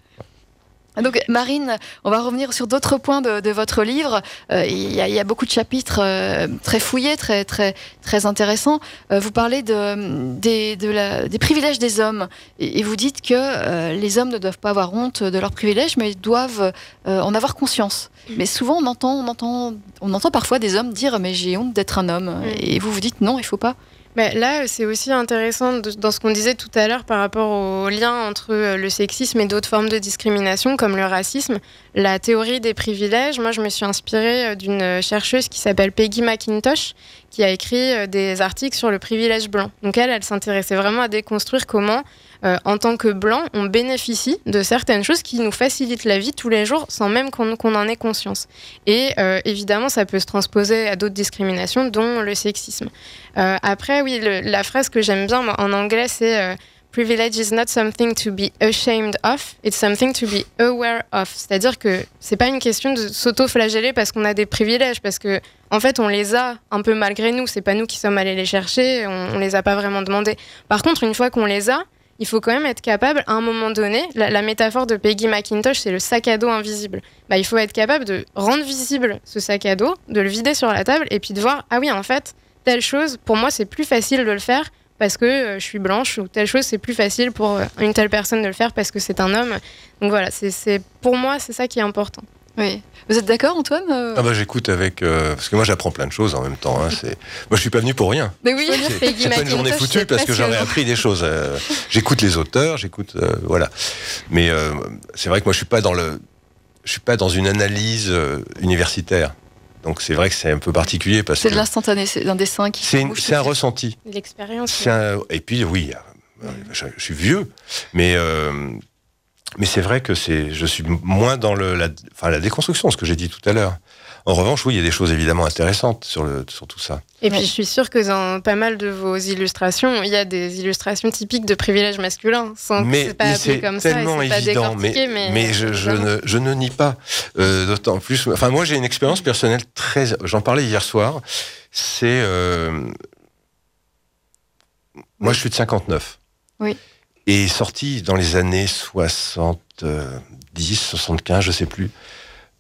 Donc Marine, on va revenir sur d'autres points de, votre livre. Euh, il, y a, beaucoup de chapitres euh, très fouillés, très très très intéressants. Euh, vous parlez de, des, des privilèges des hommes et, vous dites que les hommes ne doivent pas avoir honte de leurs privilèges, mais ils doivent en avoir conscience. Mais souvent on entend, on entend, on entend parfois des hommes dire mais j'ai honte d'être un homme. Et vous vous dites non, il faut pas. Là, c'est aussi intéressant dans ce qu'on disait tout à l'heure par rapport au lien entre le sexisme et d'autres formes de discrimination comme le racisme, la théorie des privilèges. Moi, je me suis inspirée d'une chercheuse qui s'appelle Peggy McIntosh, qui a écrit des articles sur le privilège blanc. Donc elle, elle s'intéressait vraiment à déconstruire comment euh, en tant que blanc, on bénéficie de certaines choses qui nous facilitent la vie tous les jours sans même qu'on en ait conscience. Et euh, évidemment, ça peut se transposer à d'autres discriminations, dont le sexisme. Euh, après, oui, la phrase que j'aime bien en anglais, c'est Privilege is not something to be ashamed of, it's something to be aware of. C'est-à-dire que c'est pas une question de s'auto-flageller parce qu'on a des privilèges, parce que en fait on les a un peu malgré nous. C'est pas nous qui sommes allés les chercher, on, on les a pas vraiment demandés. Par contre, une fois qu'on les a, il faut quand même être capable, à un moment donné, la, métaphore de Peggy McIntosh, c'est le sac à dos invisible. Bah, il faut être capable de rendre visible ce sac à dos, de le vider sur la table et puis de voir, ah oui, en fait, telle chose, pour moi, c'est plus facile de le faire parce que euh, je suis blanche ou telle chose, c'est plus facile pour euh, une telle personne de le faire parce que c'est un homme. Donc voilà, c'est pour moi, c'est ça qui est important. Oui. Vous êtes d'accord, Antoine euh ah bah j'écoute avec euh, parce que moi j'apprends plein de choses en même temps. Hein, c'est moi je suis pas venu pour rien. Mais oui, c'est pas une journée foutue parce que j'aurais appris des choses. Euh, j'écoute les auteurs, j'écoute voilà. Mais c'est vrai que moi je suis pas dans le je suis pas dans une analyse universitaire. Donc c'est vrai que c'est un peu particulier parce que c'est de l'instantané, c'est un dessin qui. C'est un ressenti. L'expérience. Et puis oui, je, je, suis vieux, mais mais c'est vrai que c'est, je suis moins dans le, la, enfin, la déconstruction, ce que j'ai dit tout à l'heure. En revanche, oui, il y a des choses évidemment intéressantes sur, le, sur tout ça. Et puis, je suis sûre que dans pas mal de vos illustrations, il y a des illustrations typiques de privilèges masculins, sans mais, que c'est pas appelé comme tellement ça. évident, mais, mais, mais, je, je, ne, je, ne, nie pas. Euh, D'autant plus. Enfin, moi, j'ai une expérience personnelle très. J'en parlais hier soir. C'est. Euh, moi, je suis de 59. Oui est sorti dans les années 70, 75, je sais plus,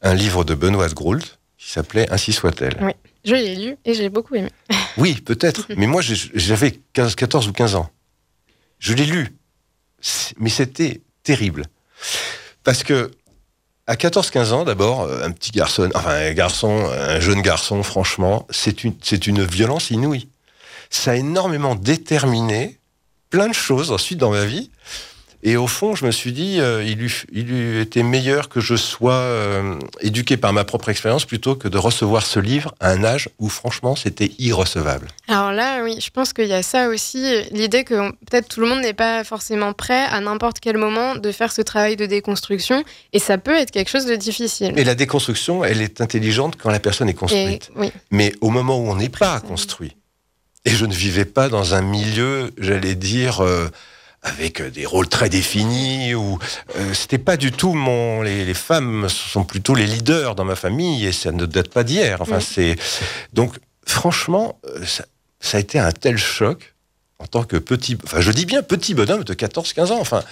un livre de Benoît Groult qui s'appelait Ainsi soit-elle. Oui, je l'ai lu et j'ai beaucoup aimé. (laughs) oui, peut-être, (laughs) mais moi j'avais 14 ou 15 ans. Je l'ai lu, mais c'était terrible. Parce que à 14-15 ans, d'abord, un petit garçon, enfin un garçon, un jeune garçon, franchement, c'est une, c'est une violence inouïe. Ça a énormément déterminé plein de choses ensuite dans ma vie. Et au fond, je me suis dit, euh, il, eût, il eût été meilleur que je sois euh, éduqué par ma propre expérience plutôt que de recevoir ce livre à un âge où, franchement, c'était irrecevable. Alors là, oui, je pense qu'il y a ça aussi, l'idée que peut-être tout le monde n'est pas forcément prêt à n'importe quel moment de faire ce travail de déconstruction, et ça peut être quelque chose de difficile. Et la déconstruction, elle est intelligente quand la personne est construite. oui. Mais au moment où on n'est pas construit, et je ne vivais pas dans un milieu, j'allais dire, euh, avec des rôles très définis. Ou euh, c'était pas du tout mon. Les, les, femmes sont plutôt les leaders dans ma famille et ça ne date pas d'hier. Enfin, c'est donc franchement, euh, ça, ça, a été un tel choc en tant que petit. Enfin, je dis bien petit bonhomme de 14-15 ans. Enfin,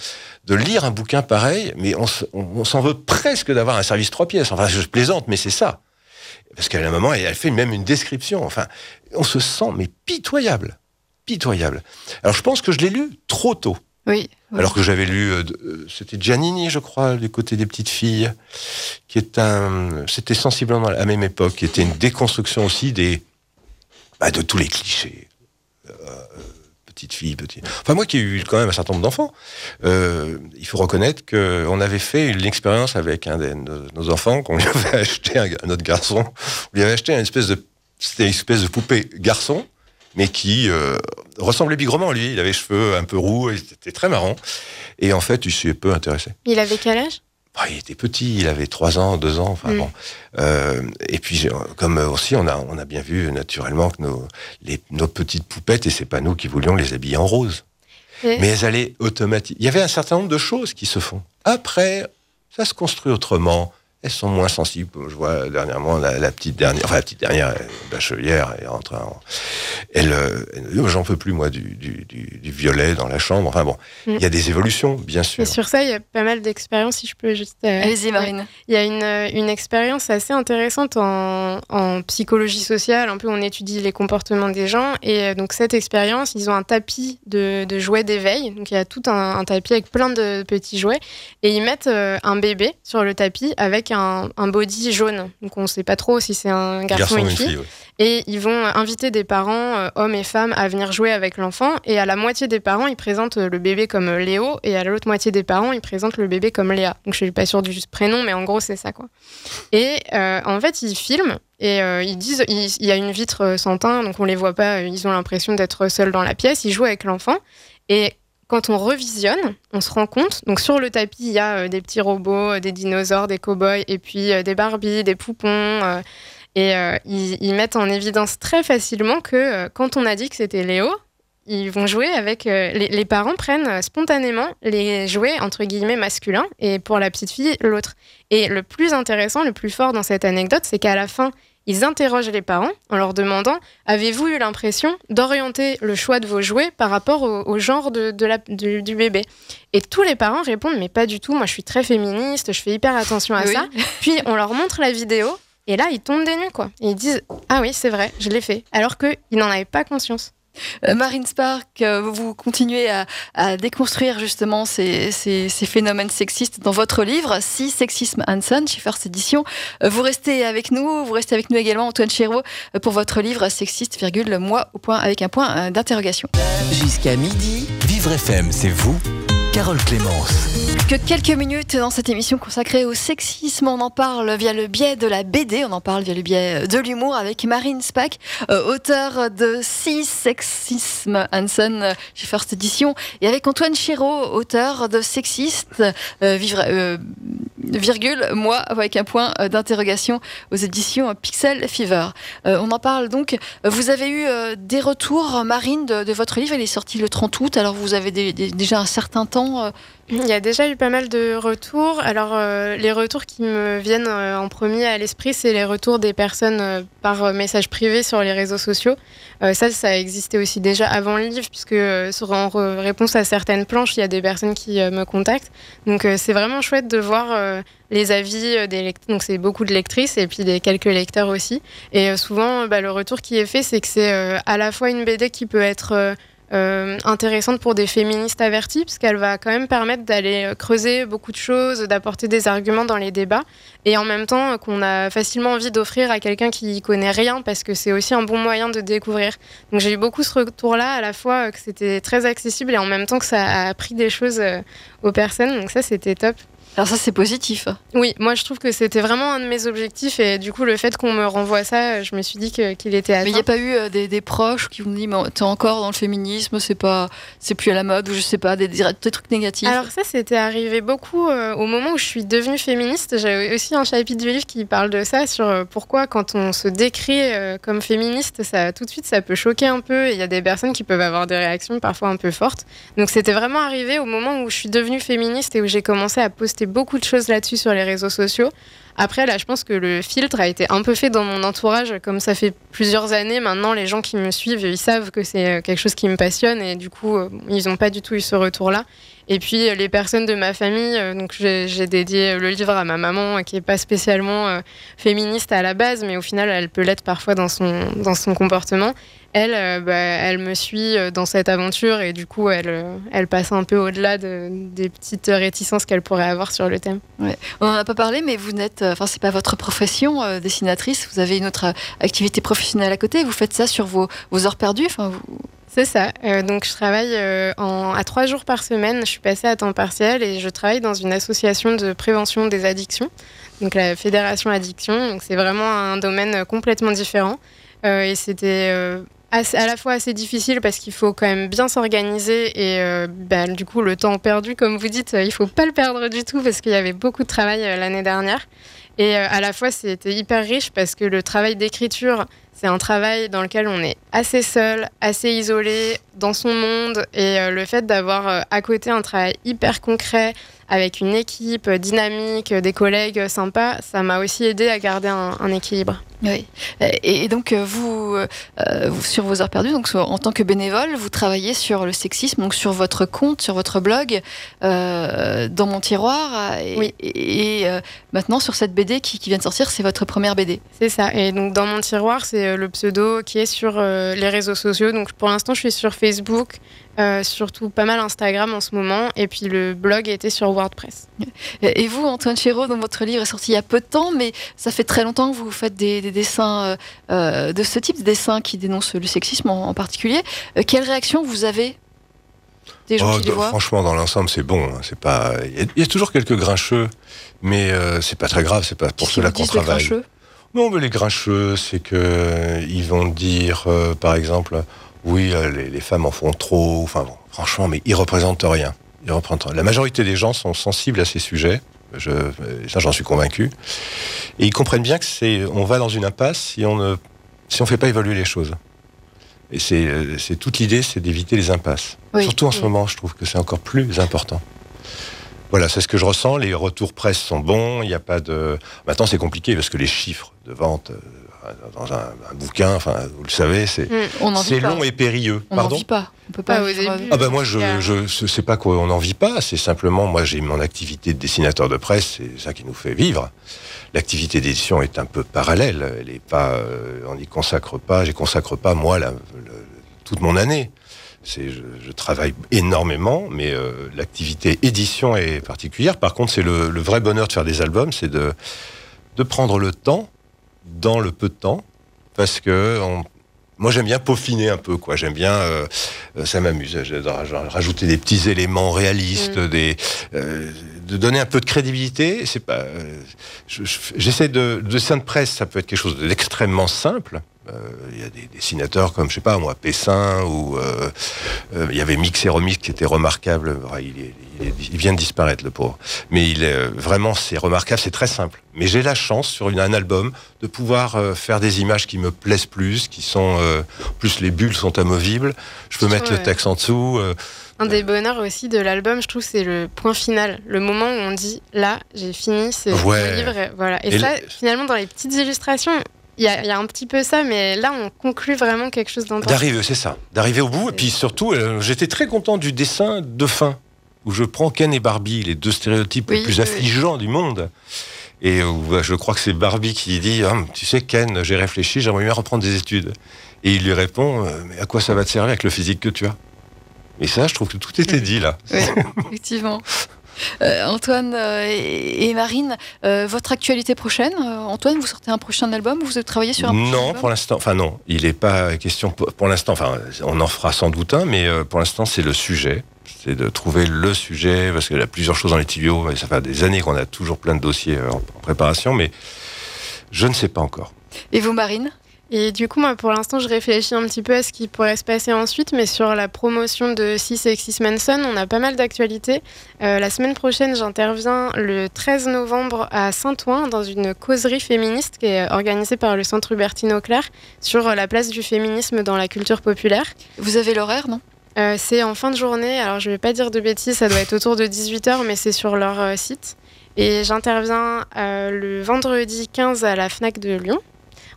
de lire un bouquin pareil, mais on, on s'en veut presque d'avoir un service trois pièces. Enfin, je plaisante, mais c'est ça. Parce qu'à un moment, elle fait même une description. Enfin, on se sent mais pitoyable, pitoyable. Alors je pense que je l'ai lu trop tôt. Oui. Alors que j'avais lu, euh, euh, c'était Giannini, je crois, du côté des petites filles, qui est un, c'était sensiblement à la même époque, qui était une déconstruction aussi des, bah, de tous les clichés. Euh, petite fille, petit. Enfin, moi qui ai eu quand même un certain nombre d'enfants, il faut reconnaître qu'on avait fait une expérience avec un de nos, enfants, qu'on lui (laughs) avait acheté, un, autre garçon, on lui avait acheté une espèce de c'était une espèce de poupée garçon, mais qui euh, ressemblait bigrement à lui. Il avait les cheveux un peu roux, c'était très marrant. Et en fait, il s'y peu intéressé. Il avait quel âge? Bah, il était petit, il avait 3 ans, 2 ans, enfin mm. bon. Euh, et puis, comme aussi, on a, on a bien vu naturellement que nos, les, nos petites poupettes, et c'est pas nous qui voulions les habiller en rose. Mais elles allaient automatiquement. Il y avait un certain nombre de choses qui se font. Après, ça se construit autrement elles sont moins sensibles. Je vois dernièrement la, petite dernière, enfin la petite dernière bachelière est rentrée en, elle, euh, j'en peux plus moi du, du, du, violet dans la chambre. Enfin bon, il y a mm. des évolutions bien sûr. Et sur ça, il y a pas mal d'expériences. Si je peux juste. Euh, Allez-y Marine. Il y a une, euh, une expérience assez intéressante en, en, psychologie sociale. Un peu, on étudie les comportements des gens et donc cette expérience, ils ont un tapis de, de jouets d'éveil. Donc il y a tout un, un, tapis avec plein de petits jouets et ils mettent un bébé sur le tapis avec qui a un, body jaune. Donc on ne sait pas trop si c'est un garçon, ou une fille. Et ils vont inviter des parents, euh, hommes et femmes, à venir jouer avec l'enfant. Et à la moitié des parents, ils présentent le bébé comme Léo. Et à l'autre moitié des parents, ils présentent le bébé comme Léa. Donc je suis pas sûre du juste prénom, mais en gros, c'est ça. quoi. Et euh, en fait, ils filment. Et euh, ils disent, il y a une vitre sans teint, donc on les voit pas, ils ont l'impression d'être seuls dans la pièce, ils jouent avec l'enfant. Et quand on revisionne, on se rend compte, donc sur le tapis, il y a des petits robots, des dinosaures, des cow-boys, et puis des Barbies, des poupons, et euh, ils, mettent en évidence très facilement que euh, quand on a dit que c'était Léo, ils vont jouer avec. Euh, les, parents prennent spontanément les jouets entre guillemets masculins et pour la petite fille l'autre. Et le plus intéressant, le plus fort dans cette anecdote, c'est qu'à la fin, ils interrogent les parents en leur demandant Avez-vous eu l'impression d'orienter le choix de vos jouets par rapport au, genre de, la, du, bébé? Et tous les parents répondent Mais pas du tout, moi je suis très féministe, je fais hyper attention à ça. (laughs) Puis on leur montre la vidéo et là, ils tombent des nues, quoi. Et ils disent Ah oui, c'est vrai, je l'ai fait. Alors qu'ils n'en avaient pas conscience. Euh, Marine Spark, euh, vous continuez à, déconstruire justement ces, phénomènes sexistes dans votre livre, Si Sexisme Hanson, chez First Edition. Euh, vous restez avec nous, vous restez avec nous également, Antoine Chéreau, pour votre livre Sexiste, virgule, moi, au point, avec un point d'interrogation. Jusqu'à midi, Vivre FM, c'est vous Carole Clémence. Que quelques minutes dans cette émission consacrée au sexisme. On en parle via le biais de la BD, on en parle via le biais de l'humour avec Marine Spack, euh, auteur de Six Sexisme Hansen euh, chez First Edition, et avec Antoine Chéreau, auteur de Sexiste, euh, virgule, moi, avec un point d'interrogation aux éditions Pixel Fever. on en parle donc. Vous avez eu des retours, Marine, de, votre livre. Il est sorti le 30 août, alors vous avez déjà un certain temps euh, il y a déjà eu pas mal de retours. Alors, euh, les retours qui me viennent euh, en premier à l'esprit, c'est les retours des personnes par message privé sur les réseaux sociaux. ça, ça existait aussi déjà avant le livre, puisque en réponse à certaines planches, il y a des personnes qui me contactent. Donc, c'est vraiment chouette de voir les avis des lecteurs. Donc, c'est beaucoup de lectrices et puis des quelques lecteurs aussi. Et souvent, bah, le retour qui est fait, c'est que c'est à la fois une BD qui peut être euh, intéressante pour des féministes avertis, parce qu'elle va quand même permettre d'aller euh, creuser beaucoup de choses, d'apporter des arguments dans les débats, et en même temps qu'on a facilement envie d'offrir à quelqu'un qui connaît rien, parce que c'est aussi un bon moyen de découvrir. Donc j'ai eu beaucoup ce retour-là, à la fois que c'était très accessible et en même temps que ça a appris des choses euh, aux personnes, donc ça c'était top. Alors ça c'est positif. Oui, moi je trouve que c'était vraiment un de mes objectifs et du coup le fait qu'on me renvoie ça, je me suis dit qu'il était atteint. Mais il n'y a pas eu euh, des, proches qui vous dit mais t'es encore dans le féminisme, c'est pas, c'est plus à la mode ou je sais pas des, des trucs négatifs? Alors ça c'était arrivé beaucoup euh, au moment où je suis devenue féministe. J'avais aussi un chapitre du livre qui parle de ça sur euh, pourquoi quand on se décrit comme féministe, ça tout de suite ça peut choquer un peu et il y a des personnes qui peuvent avoir des réactions parfois un peu fortes. Donc c'était vraiment arrivé au moment où je suis devenue féministe et où j'ai commencé à poster beaucoup de choses là-dessus sur les réseaux sociaux. Après, là, je pense que le filtre a été un peu fait dans mon entourage. Comme ça fait plusieurs années maintenant, les gens qui me suivent, ils savent que c'est euh, quelque chose qui me passionne et du coup, euh, ils n'ont pas du tout eu ce retour-là. Et puis euh, les personnes de ma famille, donc j'ai dédié le livre à ma maman qui est pas spécialement féministe à la base, mais au final elle peut l'être parfois dans son, dans son comportement elle, euh, bah, elle me suit euh, dans cette aventure et du coup, elle, euh, elle passe un peu au-delà de, des petites réticences qu'elle pourrait avoir sur le thème. On n'en a pas parlé, mais vous n'êtes, enfin, c'est pas votre profession dessinatrice. Vous avez une autre activité professionnelle à côté. Vous faites ça sur vos, vos heures perdues. Enfin, C'est ça. donc, je travaille en, à trois jours par semaine. Je suis passée à temps partiel et je travaille dans une association de prévention des addictions, donc la Fédération Addiction. Donc, c'est vraiment un domaine complètement différent. et c'était à la fois assez difficile parce qu'il faut quand même bien s'organiser et euh, bah, du coup le temps perdu, comme vous dites, il faut pas le perdre du tout parce qu'il y avait beaucoup de travail euh, l'année dernière. Et euh, à la fois c'était hyper riche parce que le travail d'écriture, c'est un travail dans lequel on est assez seul, assez isolé dans son monde et le fait d'avoir à côté un travail hyper concret avec une équipe dynamique, des collègues sympas, ça m'a aussi aidé à garder un équilibre. Oui. Et, donc, euh, vous, euh, sur vos heures perdues, donc, en tant que bénévole, vous travaillez sur le sexisme, donc sur votre compte, sur votre blog, euh, dans mon tiroir. Et, oui. et, maintenant, sur cette BD qui, vient de sortir, c'est votre première BD. C'est ça. Et donc, dans mon tiroir, c'est c'est le pseudo qui est sur les réseaux sociaux. Donc pour l'instant, je suis sur Facebook, surtout pas mal Instagram en ce moment, et puis le blog était sur WordPress. Et vous, Antoine Chéreau, dont votre livre est sorti il y a peu de temps, mais ça fait très longtemps que vous faites des, dessins de ce type, de dessins qui dénoncent le sexisme en, particulier. quelle réaction vous avez des gens qui les voient? Franchement, dans l'ensemble, c'est bon. Hein, c'est pas. Il y, a toujours quelques grincheux, mais c'est pas très grave. C'est pas pour cela qu'on travaille. Non, mais les grincheux, c'est que euh, ils vont dire, euh, par exemple, oui, euh, les, femmes en font trop. Enfin, bon, franchement, mais ils représentent rien. Ils représentent La majorité des gens sont sensibles à ces sujets. Je, ça, j'en suis convaincu. Et ils comprennent bien que c'est, on va dans une impasse si on ne, si on fait pas évoluer les choses. Et c'est, c'est toute l'idée, c'est d'éviter les impasses. Surtout en ce moment, je trouve que c'est encore plus important. Voilà, c'est ce que je ressens. Les retours presse sont bons. Il n'y a pas de. Maintenant, c'est compliqué parce que les chiffres de vente euh, dans un, bouquin, enfin, vous le savez, c'est mm, long et périlleux. On n'en vit pas. On peut pas. Ah ben moi, je je sais pas quoi. On n'en vit pas. C'est simplement moi, j'ai mon activité de dessinateur de presse. C'est ça qui nous fait vivre. L'activité d'édition est un peu parallèle. Elle est pas. Euh, on n'y consacre pas. J'y consacre pas moi la, toute mon année. Je, travaille énormément, mais euh, l'activité édition est particulière. Par contre, c'est le, vrai bonheur de faire des albums, c'est de, de prendre le temps, dans le peu de temps, parce que moi j'aime bien peaufiner un peu, quoi. J'aime bien, euh, euh, ça m'amuse. Rajouter des petits éléments réalistes, mm. des, de donner un peu de crédibilité. C'est pas, j'essaie de, de dessin de presse, ça peut être quelque chose d'extrêmement simple. Euh, il y a des dessinateurs comme, je sais pas moi, Pessin, ou euh, euh, il y avait Mix et Remix qui était remarquable. Il, vient de disparaître, le pauvre. Mais il est vraiment, c'est remarquable, c'est très simple. Mais j'ai la chance, sur une, un album, de pouvoir faire des images qui me plaisent plus, qui sont... plus, les bulles sont amovibles. Je peux mettre le texte en dessous. Un des bonheurs aussi de l'album, je trouve, c'est le point final, le moment où on dit là, j'ai fini ce livre, voilà. Et, ça, finalement, dans les petites illustrations, il y, a, un petit peu ça, mais là, on conclut vraiment quelque chose d'important. D'arriver, c'est ça. D'arriver au bout. Et puis surtout, euh, j'étais très content du dessin de fin, où je prends Ken et Barbie, les deux stéréotypes les plus affligeants du monde. Et où euh, je crois que c'est Barbie qui dit ah, Tu sais, Ken, j'ai réfléchi, j'aimerais bien reprendre des études. Et il lui répond euh, Mais à quoi ça va te servir avec le physique que tu as? Et ça, je trouve que tout était dit là. Oui, (laughs) effectivement. Euh, Antoine euh, et, Marine, euh, votre actualité prochaine Antoine, vous sortez un prochain album Vous travaillez sur un prochain Non, pour l'instant, enfin non, il n'est pas question pour, l'instant, enfin on en fera sans doute un, mais pour l'instant c'est le sujet. C'est de trouver le sujet, parce qu'il y a plusieurs choses dans les tuyaux, et ça fait des années qu'on a toujours plein de dossiers en préparation, mais je ne sais pas encore. Et vous, Marine? Et du coup, moi, pour l'instant, je réfléchis un petit peu à ce qui pourrait se passer ensuite, mais sur la promotion de Six Sexis Manson, on a pas mal d'actualités. Euh, la semaine prochaine, j'interviens le 13 novembre à Saint-Ouen dans une causerie féministe qui est organisée par le Centre Hubertine Auclair sur la place du féminisme dans la culture populaire. Vous avez l'horaire, non? Euh, C'est en fin de journée, alors je ne vais pas dire de bêtises, ça doit être autour de 18h, mais c'est sur leur euh, site. Et j'interviens le vendredi 15 à la FNAC de Lyon.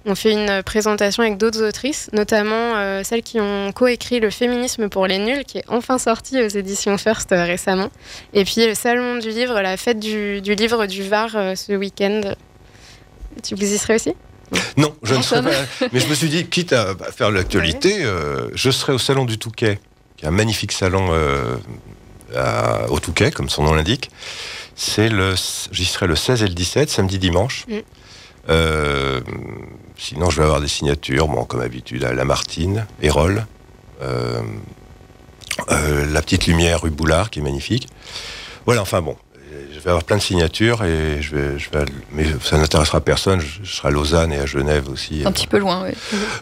On fait une présentation avec d'autres autrices, notamment euh, celles qui ont coécrit Le féminisme pour les nuls, qui est enfin sorti aux éditions First euh, récemment. Et puis le salon du livre, la fête du, livre du Var euh, ce week-end. Tu serais aussi? Non, je ne serais pas. Mais je me suis dit, quitte à faire l'actualité, je serai au salon du Touquet, qui est un magnifique salon au Touquet, comme son nom l'indique. C'est le, j'y serai le 16 et le 17, samedi dimanche. Mm. Sinon, je vais avoir des signatures, bon, comme habitude, à Lamartine, Hérol, euh, euh, La Petite Lumière, rue Boulard, qui est magnifique. Voilà, enfin bon, je vais avoir plein de signatures et je vais, je vais mais ça n'intéressera personne. Je, serai à Lausanne et à Genève aussi. Un petit peu loin, oui.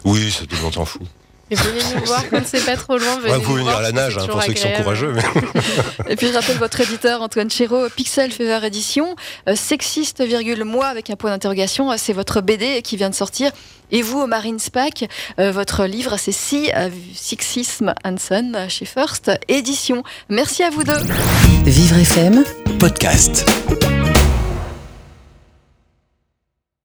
Oui, ça tout le monde s'en fout. Et venez nous voir (laughs) quand c'est pas trop loin. Venez vous pouvez venir à la nage, hein, pour ceux qui sont courageux. (laughs) et puis je rappelle votre éditeur Antoine Chéreau, Pixel Fever Édition, euh, sexiste virgule moi avec un point d'interrogation. Euh, c'est votre BD qui vient de sortir. Et vous, Marine Spack, euh, votre livre, c'est Si Sexisme Hanson chez First Édition. Merci à vous deux. Vivre FM, podcast.